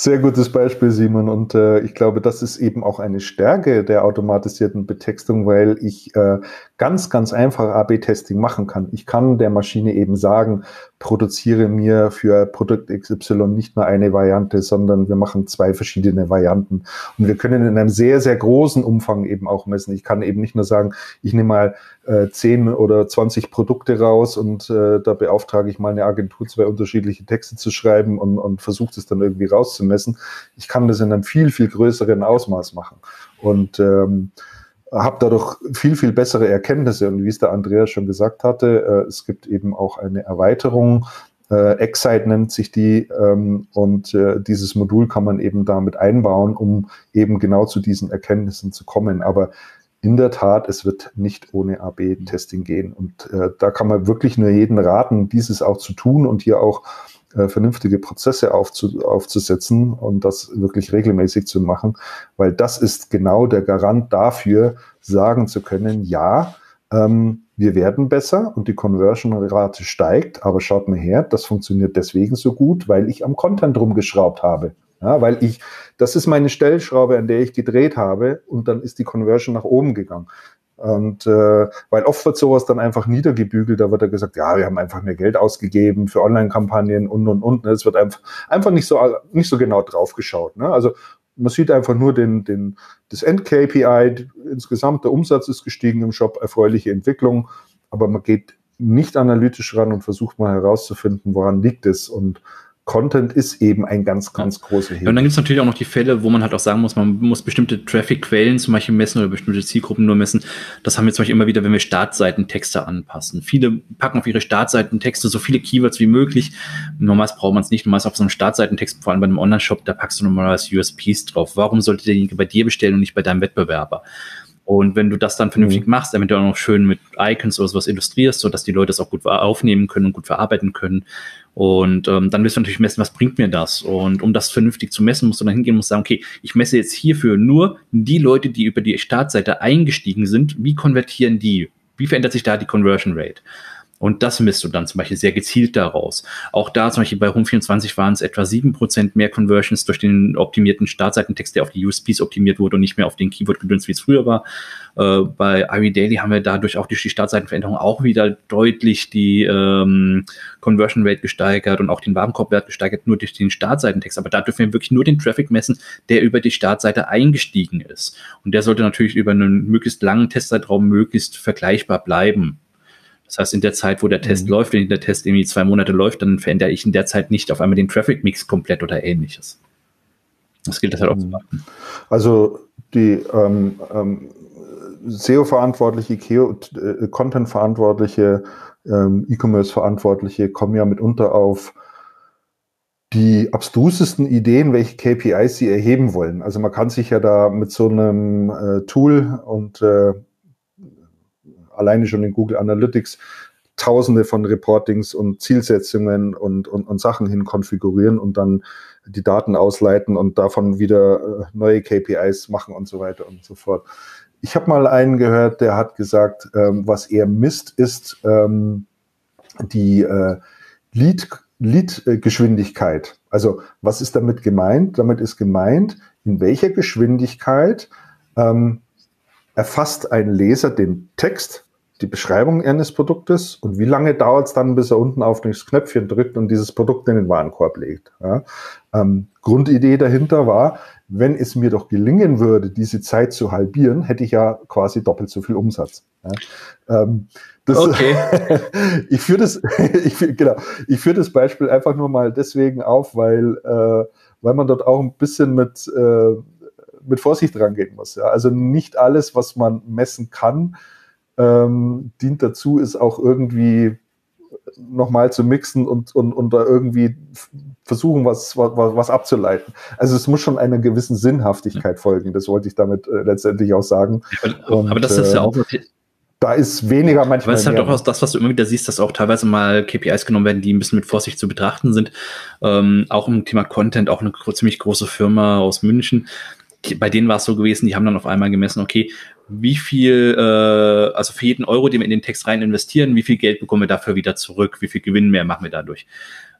Sehr gutes Beispiel, Simon. Und äh, ich glaube, das ist eben auch eine Stärke der automatisierten Betextung, weil ich äh, ganz, ganz einfach AB-Testing machen kann. Ich kann der Maschine eben sagen, produziere mir für Produkt XY nicht nur eine Variante, sondern wir machen zwei verschiedene Varianten. Und wir können in einem sehr, sehr großen Umfang eben auch messen. Ich kann eben nicht nur sagen, ich nehme mal äh, 10 oder 20 Produkte raus und äh, da beauftrage ich mal eine Agentur, zwei unterschiedliche Texte zu schreiben und, und versuche das dann irgendwie rauszumessen. Ich kann das in einem viel, viel größeren Ausmaß machen. Und ähm, habe dadurch viel, viel bessere Erkenntnisse. Und wie es der Andreas schon gesagt hatte, äh, es gibt eben auch eine Erweiterung. Äh, Excite nennt sich die ähm, und äh, dieses Modul kann man eben damit einbauen, um eben genau zu diesen Erkenntnissen zu kommen. Aber in der Tat, es wird nicht ohne AB-Testing gehen. Und äh, da kann man wirklich nur jeden raten, dieses auch zu tun und hier auch äh, vernünftige Prozesse aufzu, aufzusetzen und das wirklich regelmäßig zu machen, weil das ist genau der Garant dafür, sagen zu können, ja, ähm, wir werden besser und die Conversion-Rate steigt, aber schaut mal her, das funktioniert deswegen so gut, weil ich am Content rumgeschraubt habe. Ja, weil ich, das ist meine Stellschraube, an der ich gedreht habe und dann ist die Conversion nach oben gegangen. Und äh, weil oft wird sowas dann einfach niedergebügelt, da wird er gesagt, ja, wir haben einfach mehr Geld ausgegeben für Online-Kampagnen und und und. Ne? Es wird einfach, einfach nicht so nicht so genau drauf geschaut. Ne? Also man sieht einfach nur den, den, das End-KPI, insgesamt der Umsatz ist gestiegen im Shop, erfreuliche Entwicklung, aber man geht nicht analytisch ran und versucht mal herauszufinden, woran liegt es. Und Content ist eben ein ganz, ganz großer Hebel. Und dann gibt es natürlich auch noch die Fälle, wo man halt auch sagen muss, man muss bestimmte Traffic-Quellen zum Beispiel messen oder bestimmte Zielgruppen nur messen. Das haben wir zum Beispiel immer wieder, wenn wir Startseitentexte anpassen. Viele packen auf ihre Startseitentexte so viele Keywords wie möglich. Normalerweise braucht man es nicht. Normalerweise auf so einem Startseitentext, vor allem bei einem Online-Shop, da packst du normalerweise USPs drauf. Warum sollte derjenige bei dir bestellen und nicht bei deinem Wettbewerber? Und wenn du das dann vernünftig mhm. machst, damit du auch noch schön mit Icons oder sowas illustrierst, so dass die Leute es auch gut aufnehmen können und gut verarbeiten können. Und ähm, dann wirst du natürlich messen, was bringt mir das? Und um das vernünftig zu messen, musst du dann hingehen und sagen, okay, ich messe jetzt hierfür nur die Leute, die über die Startseite eingestiegen sind. Wie konvertieren die? Wie verändert sich da die Conversion Rate? Und das misst du dann zum Beispiel sehr gezielt daraus. Auch da zum Beispiel bei Home24 waren es etwa sieben Prozent mehr Conversions durch den optimierten Startseitentext, der auf die USPs optimiert wurde und nicht mehr auf den Keyword-Gedöns, wie es früher war. Äh, bei Ivy Daily haben wir dadurch auch durch die Startseitenveränderung auch wieder deutlich die ähm, Conversion Rate gesteigert und auch den Warenkorbwert gesteigert, nur durch den Startseitentext. Aber da dürfen wir wirklich nur den Traffic messen, der über die Startseite eingestiegen ist. Und der sollte natürlich über einen möglichst langen Testzeitraum möglichst vergleichbar bleiben. Das heißt, in der Zeit, wo der Test mhm. läuft, wenn der Test irgendwie zwei Monate läuft, dann verändere ich in der Zeit nicht auf einmal den Traffic Mix komplett oder ähnliches. Das gilt das halt auch zu mhm. machen. Also die ähm, ähm, SEO-Verantwortliche, äh, Content-Verantwortliche, ähm, E-Commerce-Verantwortliche kommen ja mitunter auf die abstrusesten Ideen, welche KPIs sie erheben wollen. Also man kann sich ja da mit so einem äh, Tool und äh, alleine schon in Google Analytics tausende von Reportings und Zielsetzungen und, und, und Sachen hin konfigurieren und dann die Daten ausleiten und davon wieder äh, neue KPIs machen und so weiter und so fort. Ich habe mal einen gehört, der hat gesagt, ähm, was er misst, ist ähm, die äh, Lead, Lead-Geschwindigkeit. Also was ist damit gemeint? Damit ist gemeint, in welcher Geschwindigkeit ähm, erfasst ein Leser den Text die Beschreibung eines Produktes und wie lange dauert es dann, bis er unten auf das Knöpfchen drückt und dieses Produkt in den Warenkorb legt. Ja? Ähm, Grundidee dahinter war, wenn es mir doch gelingen würde, diese Zeit zu halbieren, hätte ich ja quasi doppelt so viel Umsatz. Ja? Ähm, das, okay. [laughs] ich führe das, [laughs] ich, genau, ich führe das Beispiel einfach nur mal deswegen auf, weil, äh, weil man dort auch ein bisschen mit, äh, mit Vorsicht rangehen muss. Ja? Also nicht alles, was man messen kann, ähm, dient dazu, ist auch irgendwie nochmal zu mixen und, und, und da irgendwie versuchen, was, was, was abzuleiten. Also es muss schon einer gewissen Sinnhaftigkeit folgen. Das wollte ich damit äh, letztendlich auch sagen. Und, aber das ist ja auch äh, da ist weniger manchmal. Aber es ist halt auch das, was du immer wieder siehst, dass auch teilweise mal KPIs genommen werden, die ein bisschen mit Vorsicht zu betrachten sind. Ähm, auch im Thema Content, auch eine ziemlich große Firma aus München. Bei denen war es so gewesen, die haben dann auf einmal gemessen, okay, wie viel, äh, also für jeden Euro, den wir in den Text rein investieren, wie viel Geld bekommen wir dafür wieder zurück, wie viel Gewinn mehr machen wir dadurch.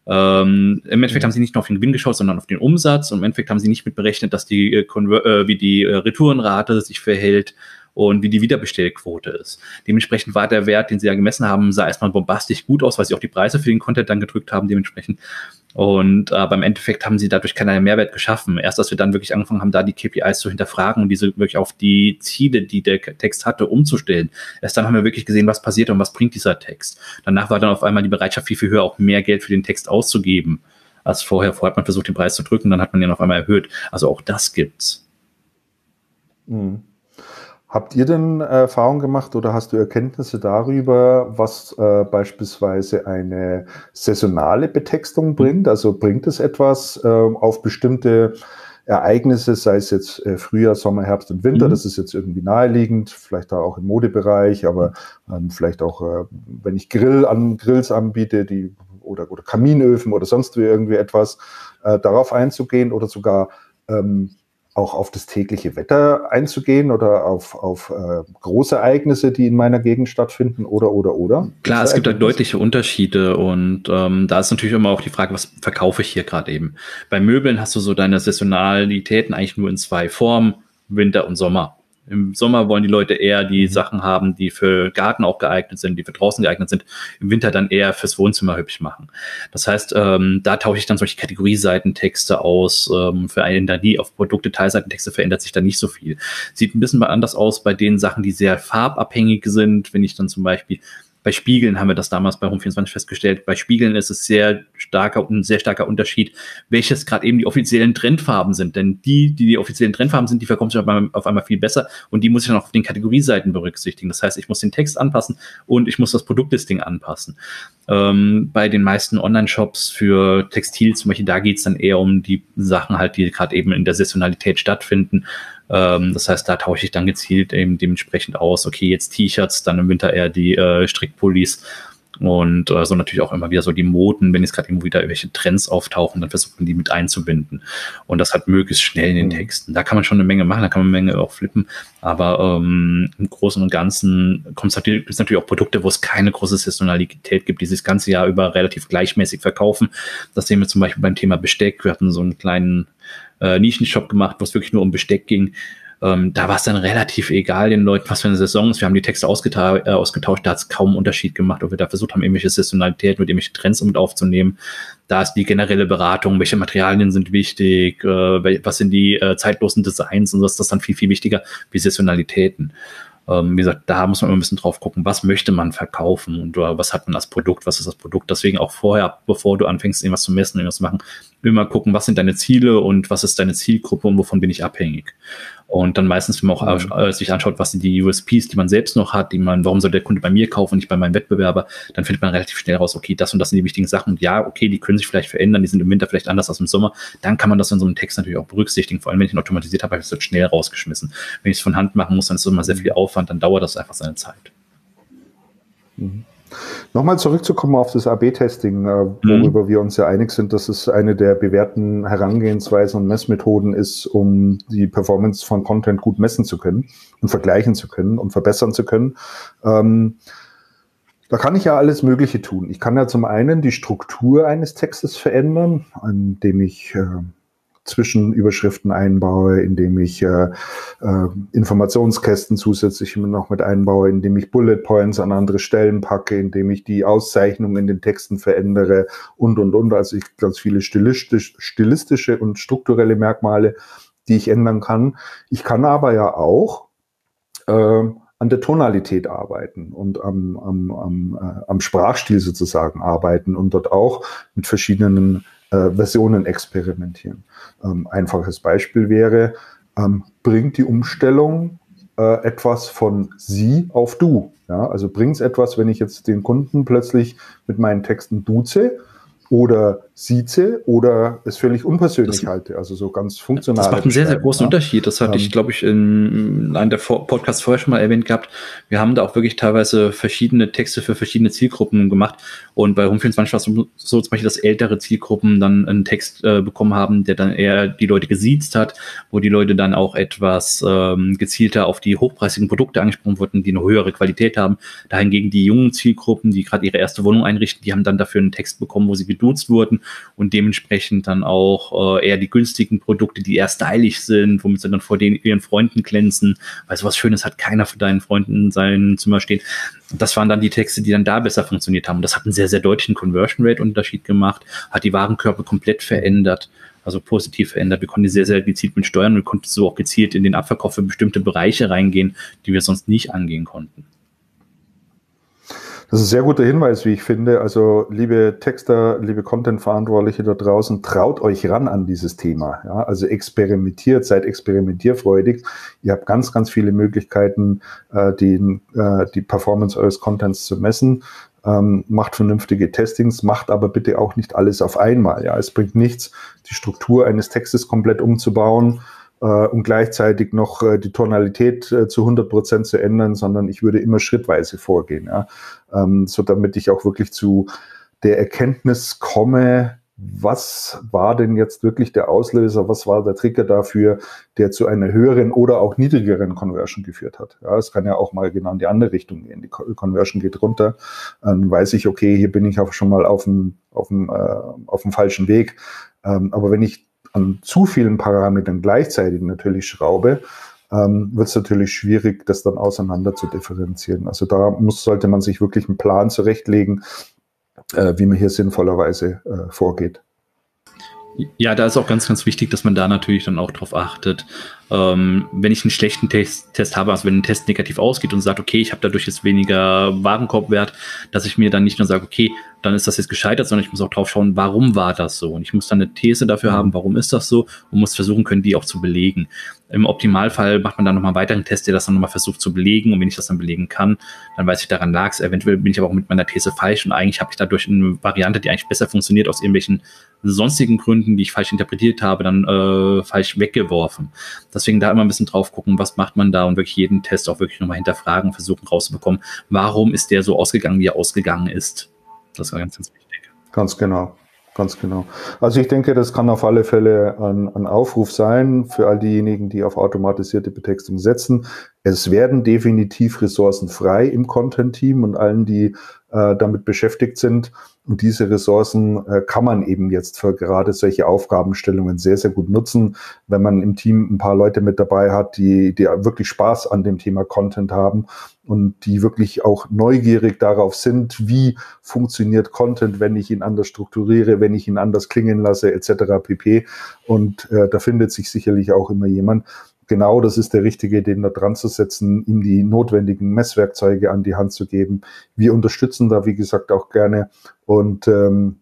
Ähm, Im Endeffekt haben sie nicht nur auf den Gewinn geschaut, sondern auf den Umsatz und im Endeffekt haben sie nicht mit berechnet, dass die, äh, äh wie die äh, Retourenrate sich verhält und wie die Wiederbestellquote ist. Dementsprechend war der Wert, den sie ja gemessen haben, sah erstmal bombastisch gut aus, weil sie auch die Preise für den Content dann gedrückt haben dementsprechend. Und äh, beim Endeffekt haben sie dadurch keinen Mehrwert geschaffen. Erst als wir dann wirklich angefangen haben, da die KPIs zu hinterfragen und diese wirklich auf die Ziele, die der Text hatte, umzustellen. Erst dann haben wir wirklich gesehen, was passiert und was bringt dieser Text. Danach war dann auf einmal die Bereitschaft viel, viel höher, auch mehr Geld für den Text auszugeben als vorher. Vorher hat man versucht, den Preis zu drücken, dann hat man ihn auf einmal erhöht. Also auch das gibt's. Mhm. Habt ihr denn Erfahrung gemacht oder hast du Erkenntnisse darüber, was äh, beispielsweise eine saisonale Betextung bringt? Also bringt es etwas äh, auf bestimmte Ereignisse, sei es jetzt äh, Frühjahr, Sommer, Herbst und Winter, mhm. das ist jetzt irgendwie naheliegend, vielleicht auch im Modebereich, aber ähm, vielleicht auch, äh, wenn ich Grill an Grills anbiete, die oder, oder Kaminöfen oder sonst wie irgendwie etwas, äh, darauf einzugehen oder sogar ähm, auch auf das tägliche Wetter einzugehen oder auf, auf äh, Großereignisse, die in meiner Gegend stattfinden oder oder oder? Klar, es gibt da deutliche Unterschiede und ähm, da ist natürlich immer auch die Frage, was verkaufe ich hier gerade eben. Bei Möbeln hast du so deine Saisonalitäten eigentlich nur in zwei Formen, Winter und Sommer. Im Sommer wollen die Leute eher die mhm. Sachen haben, die für Garten auch geeignet sind, die für draußen geeignet sind. Im Winter dann eher fürs Wohnzimmer hübsch machen. Das heißt, ähm, da tausche ich dann solche Kategorieseitentexte aus. Ähm, für einen die auf Produktdetailseitentexte verändert sich da nicht so viel. Sieht ein bisschen mal anders aus bei den Sachen, die sehr farbabhängig sind. Wenn ich dann zum Beispiel bei Spiegeln haben wir das damals bei Home24 festgestellt. Bei Spiegeln ist es sehr starker, ein sehr starker Unterschied, welches gerade eben die offiziellen Trendfarben sind. Denn die, die die offiziellen Trendfarben sind, die verkommen sich auf einmal, auf einmal viel besser und die muss ich dann auf den Kategorieseiten berücksichtigen. Das heißt, ich muss den Text anpassen und ich muss das Produktlisting anpassen. Ähm, bei den meisten Online-Shops für Textil zum Beispiel, da geht es dann eher um die Sachen halt, die gerade eben in der Saisonalität stattfinden. Ähm, das heißt, da tausche ich dann gezielt eben dementsprechend aus, okay, jetzt T-Shirts, dann im Winter eher die äh, Strickpullis Und äh, so natürlich auch immer wieder so die Moden, wenn jetzt gerade irgendwo wieder irgendwelche Trends auftauchen, dann versucht man die mit einzubinden. Und das hat möglichst schnell in den mhm. Texten. Da kann man schon eine Menge machen, da kann man eine Menge auch flippen. Aber ähm, im Großen und Ganzen kommt es natürlich, gibt's natürlich auch Produkte, wo es keine große Saisonalität gibt, die sich das ganze Jahr über relativ gleichmäßig verkaufen. Das sehen wir zum Beispiel beim Thema Besteck. Wir hatten so einen kleinen äh, Nischenshop gemacht, wo es wirklich nur um Besteck ging. Ähm, da war es dann relativ egal den Leuten, was für eine Saison ist. Wir haben die Texte ausgeta äh, ausgetauscht, da hat es kaum Unterschied gemacht, ob wir da versucht haben, irgendwelche Saisonalitäten mit irgendwelche Trends mit aufzunehmen. Da ist die generelle Beratung, welche Materialien sind wichtig, äh, was sind die äh, zeitlosen Designs und so ist das dann viel, viel wichtiger wie Saisonalitäten. Ähm, wie gesagt, da muss man immer ein bisschen drauf gucken, was möchte man verkaufen und was hat man als Produkt, was ist das Produkt. Deswegen auch vorher, bevor du anfängst, irgendwas zu messen, irgendwas zu machen, immer gucken, was sind deine Ziele und was ist deine Zielgruppe und wovon bin ich abhängig. Und dann meistens, wenn man auch mhm. äh, sich anschaut, was sind die USPs, die man selbst noch hat, die man, warum soll der Kunde bei mir kaufen und nicht bei meinem Wettbewerber, dann findet man relativ schnell raus, okay, das und das sind die wichtigen Sachen. Und ja, okay, die können sich vielleicht verändern, die sind im Winter vielleicht anders als im Sommer. Dann kann man das in so einem Text natürlich auch berücksichtigen. Vor allem, wenn ich ihn automatisiert habe, habe ich es schnell rausgeschmissen. Wenn ich es von Hand machen muss, dann ist es immer sehr mhm. viel Aufwand, dann dauert das einfach seine Zeit. Mhm. Nochmal zurückzukommen auf das AB-Testing, äh, worüber mhm. wir uns ja einig sind, dass es eine der bewährten Herangehensweisen und Messmethoden ist, um die Performance von Content gut messen zu können und vergleichen zu können und verbessern zu können. Ähm, da kann ich ja alles Mögliche tun. Ich kann ja zum einen die Struktur eines Textes verändern, indem ich äh, Zwischenüberschriften einbaue, indem ich äh, äh, Informationskästen zusätzlich noch mit einbaue, indem ich Bullet Points an andere Stellen packe, indem ich die Auszeichnung in den Texten verändere und, und, und. Also ich ganz viele stilistisch, stilistische und strukturelle Merkmale, die ich ändern kann. Ich kann aber ja auch äh, an der Tonalität arbeiten und am, am, am, äh, am Sprachstil sozusagen arbeiten und dort auch mit verschiedenen äh, Versionen experimentieren. Ähm, einfaches Beispiel wäre, ähm, bringt die Umstellung äh, etwas von Sie auf Du. Ja? Also bringt es etwas, wenn ich jetzt den Kunden plötzlich mit meinen Texten duze oder sieze oder es völlig unpersönlich das, halte, also so ganz funktional. Das macht einen sehr, sehr großen ja. Unterschied. Das hatte um, ich, ähm, glaube ich, in einem der Podcasts vorher schon mal erwähnt gehabt. Wir haben da auch wirklich teilweise verschiedene Texte für verschiedene Zielgruppen gemacht. Und bei Home24 war es so, so zum Beispiel, dass ältere Zielgruppen dann einen Text äh, bekommen haben, der dann eher die Leute gesiezt hat, wo die Leute dann auch etwas ähm, gezielter auf die hochpreisigen Produkte angesprochen wurden, die eine höhere Qualität haben. Dahingegen die jungen Zielgruppen, die gerade ihre erste Wohnung einrichten, die haben dann dafür einen Text bekommen, wo sie geduzt wurden und dementsprechend dann auch äh, eher die günstigen Produkte, die eher stylisch sind, womit sie dann vor den, ihren Freunden glänzen, weil sowas Schönes hat keiner für deinen Freunden in seinem Zimmer stehen. Das waren dann die Texte, die dann da besser funktioniert haben. Das hat einen sehr, sehr deutlichen Conversion Rate Unterschied gemacht, hat die Warenkörper komplett verändert also positiv verändert. Wir konnten sehr, sehr gezielt mit steuern und konnten so auch gezielt in den Abverkauf für bestimmte Bereiche reingehen, die wir sonst nicht angehen konnten. Das ist ein sehr guter Hinweis, wie ich finde. Also, liebe Texter, liebe Content-Verantwortliche da draußen, traut euch ran an dieses Thema. Ja, also experimentiert, seid experimentierfreudig. Ihr habt ganz, ganz viele Möglichkeiten, äh, die, äh, die Performance eures Contents zu messen. Ähm, macht vernünftige Testings, macht aber bitte auch nicht alles auf einmal. Ja, es bringt nichts, die Struktur eines Textes komplett umzubauen und gleichzeitig noch äh, die Tonalität äh, zu 100 Prozent zu ändern, sondern ich würde immer schrittweise vorgehen, ja? ähm, so damit ich auch wirklich zu der Erkenntnis komme, was war denn jetzt wirklich der Auslöser, was war der Trigger dafür, der zu einer höheren oder auch niedrigeren Conversion geführt hat. Ja, es kann ja auch mal genau in die andere Richtung gehen. Die Conversion geht runter, dann weiß ich, okay, hier bin ich auch schon mal auf dem, auf dem, äh, auf dem falschen Weg. Ähm, aber wenn ich an zu vielen Parametern gleichzeitig natürlich schraube, ähm, wird es natürlich schwierig, das dann auseinander zu differenzieren. Also da muss, sollte man sich wirklich einen Plan zurechtlegen, äh, wie man hier sinnvollerweise äh, vorgeht. Ja, da ist auch ganz, ganz wichtig, dass man da natürlich dann auch drauf achtet. Ähm, wenn ich einen schlechten Test, Test habe, also wenn ein Test negativ ausgeht und sagt, okay, ich habe dadurch jetzt weniger Warenkorbwert, dass ich mir dann nicht nur sage, okay, dann ist das jetzt gescheitert, sondern ich muss auch drauf schauen, warum war das so? Und ich muss dann eine These dafür haben, warum ist das so und muss versuchen können, die auch zu belegen. Im Optimalfall macht man dann nochmal einen weiteren Test, der das dann nochmal versucht zu belegen. Und wenn ich das dann belegen kann, dann weiß ich, daran lag es. Eventuell bin ich aber auch mit meiner These falsch und eigentlich habe ich dadurch eine Variante, die eigentlich besser funktioniert, aus irgendwelchen sonstigen Gründen, die ich falsch interpretiert habe, dann äh, falsch weggeworfen. Deswegen da immer ein bisschen drauf gucken, was macht man da und wirklich jeden Test auch wirklich nochmal hinterfragen, versuchen rauszubekommen, warum ist der so ausgegangen, wie er ausgegangen ist. Das war ganz, ganz wichtig. Ganz genau. Ganz genau. Also ich denke, das kann auf alle Fälle ein, ein, Aufruf sein für all diejenigen, die auf automatisierte Betextung setzen. Es werden definitiv Ressourcen frei im Content-Team und allen, die äh, damit beschäftigt sind. Und diese Ressourcen äh, kann man eben jetzt für gerade solche Aufgabenstellungen sehr, sehr gut nutzen, wenn man im Team ein paar Leute mit dabei hat, die, die wirklich Spaß an dem Thema Content haben und die wirklich auch neugierig darauf sind, wie funktioniert Content, wenn ich ihn anders strukturiere, wenn ich ihn anders klingen lasse, etc. pp. Und äh, da findet sich sicherlich auch immer jemand, genau das ist der richtige, den da dran zu setzen, ihm die notwendigen Messwerkzeuge an die Hand zu geben. Wir unterstützen da, wie gesagt, auch gerne und ähm,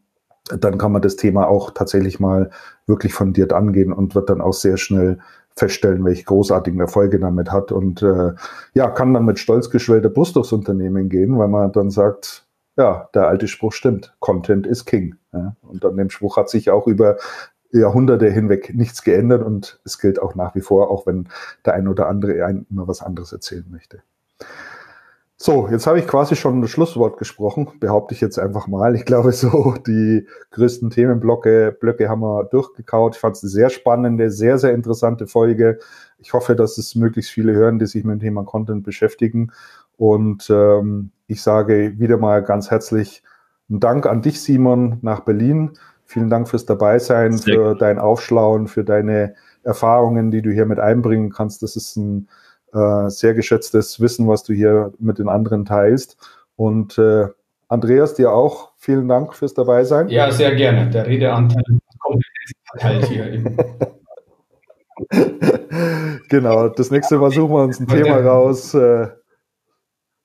dann kann man das Thema auch tatsächlich mal wirklich fundiert angehen und wird dann auch sehr schnell feststellen, welche großartigen Erfolge damit hat und äh, ja, kann dann mit stolz geschwellter Brust durchs Unternehmen gehen, weil man dann sagt, ja, der alte Spruch stimmt, Content is King. Ja? Und an dem Spruch hat sich auch über Jahrhunderte hinweg nichts geändert und es gilt auch nach wie vor, auch wenn der ein oder andere einen immer was anderes erzählen möchte. So, jetzt habe ich quasi schon das Schlusswort gesprochen, behaupte ich jetzt einfach mal. Ich glaube, so die größten Themenblöcke Blöcke haben wir durchgekaut. Ich fand es eine sehr spannende, sehr, sehr interessante Folge. Ich hoffe, dass es möglichst viele hören, die sich mit dem Thema Content beschäftigen. Und ähm, ich sage wieder mal ganz herzlich einen Dank an dich, Simon, nach Berlin Vielen Dank fürs Dabeisein, Sehr für gut. dein Aufschlauen, für deine Erfahrungen, die du hier mit einbringen kannst. Das ist ein äh, sehr geschätztes Wissen, was du hier mit den anderen teilst. Und äh, Andreas, dir auch vielen Dank fürs Dabeisein. Ja, sehr gerne. Der Redeanteil kommt verteilt hier. Eben. [laughs] genau, das nächste Mal suchen wir uns ein Thema raus. Äh,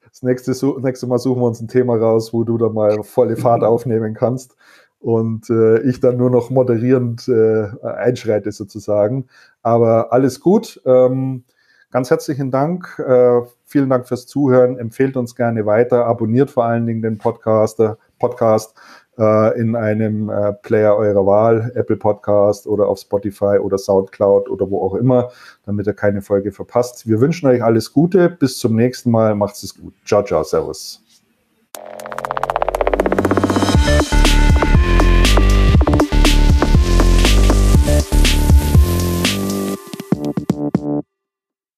das nächste, nächste Mal suchen wir uns ein Thema raus, wo du da mal volle Fahrt aufnehmen kannst und äh, ich dann nur noch moderierend äh, einschreite sozusagen. Aber alles gut. Ähm, ganz herzlichen Dank. Äh, vielen Dank fürs Zuhören. Empfehlt uns gerne weiter. Abonniert vor allen Dingen den Podcast, Podcast äh, in einem äh, Player eurer Wahl, Apple Podcast oder auf Spotify oder Soundcloud oder wo auch immer, damit ihr keine Folge verpasst. Wir wünschen euch alles Gute. Bis zum nächsten Mal. Macht's es gut. Ciao, ciao. Servus.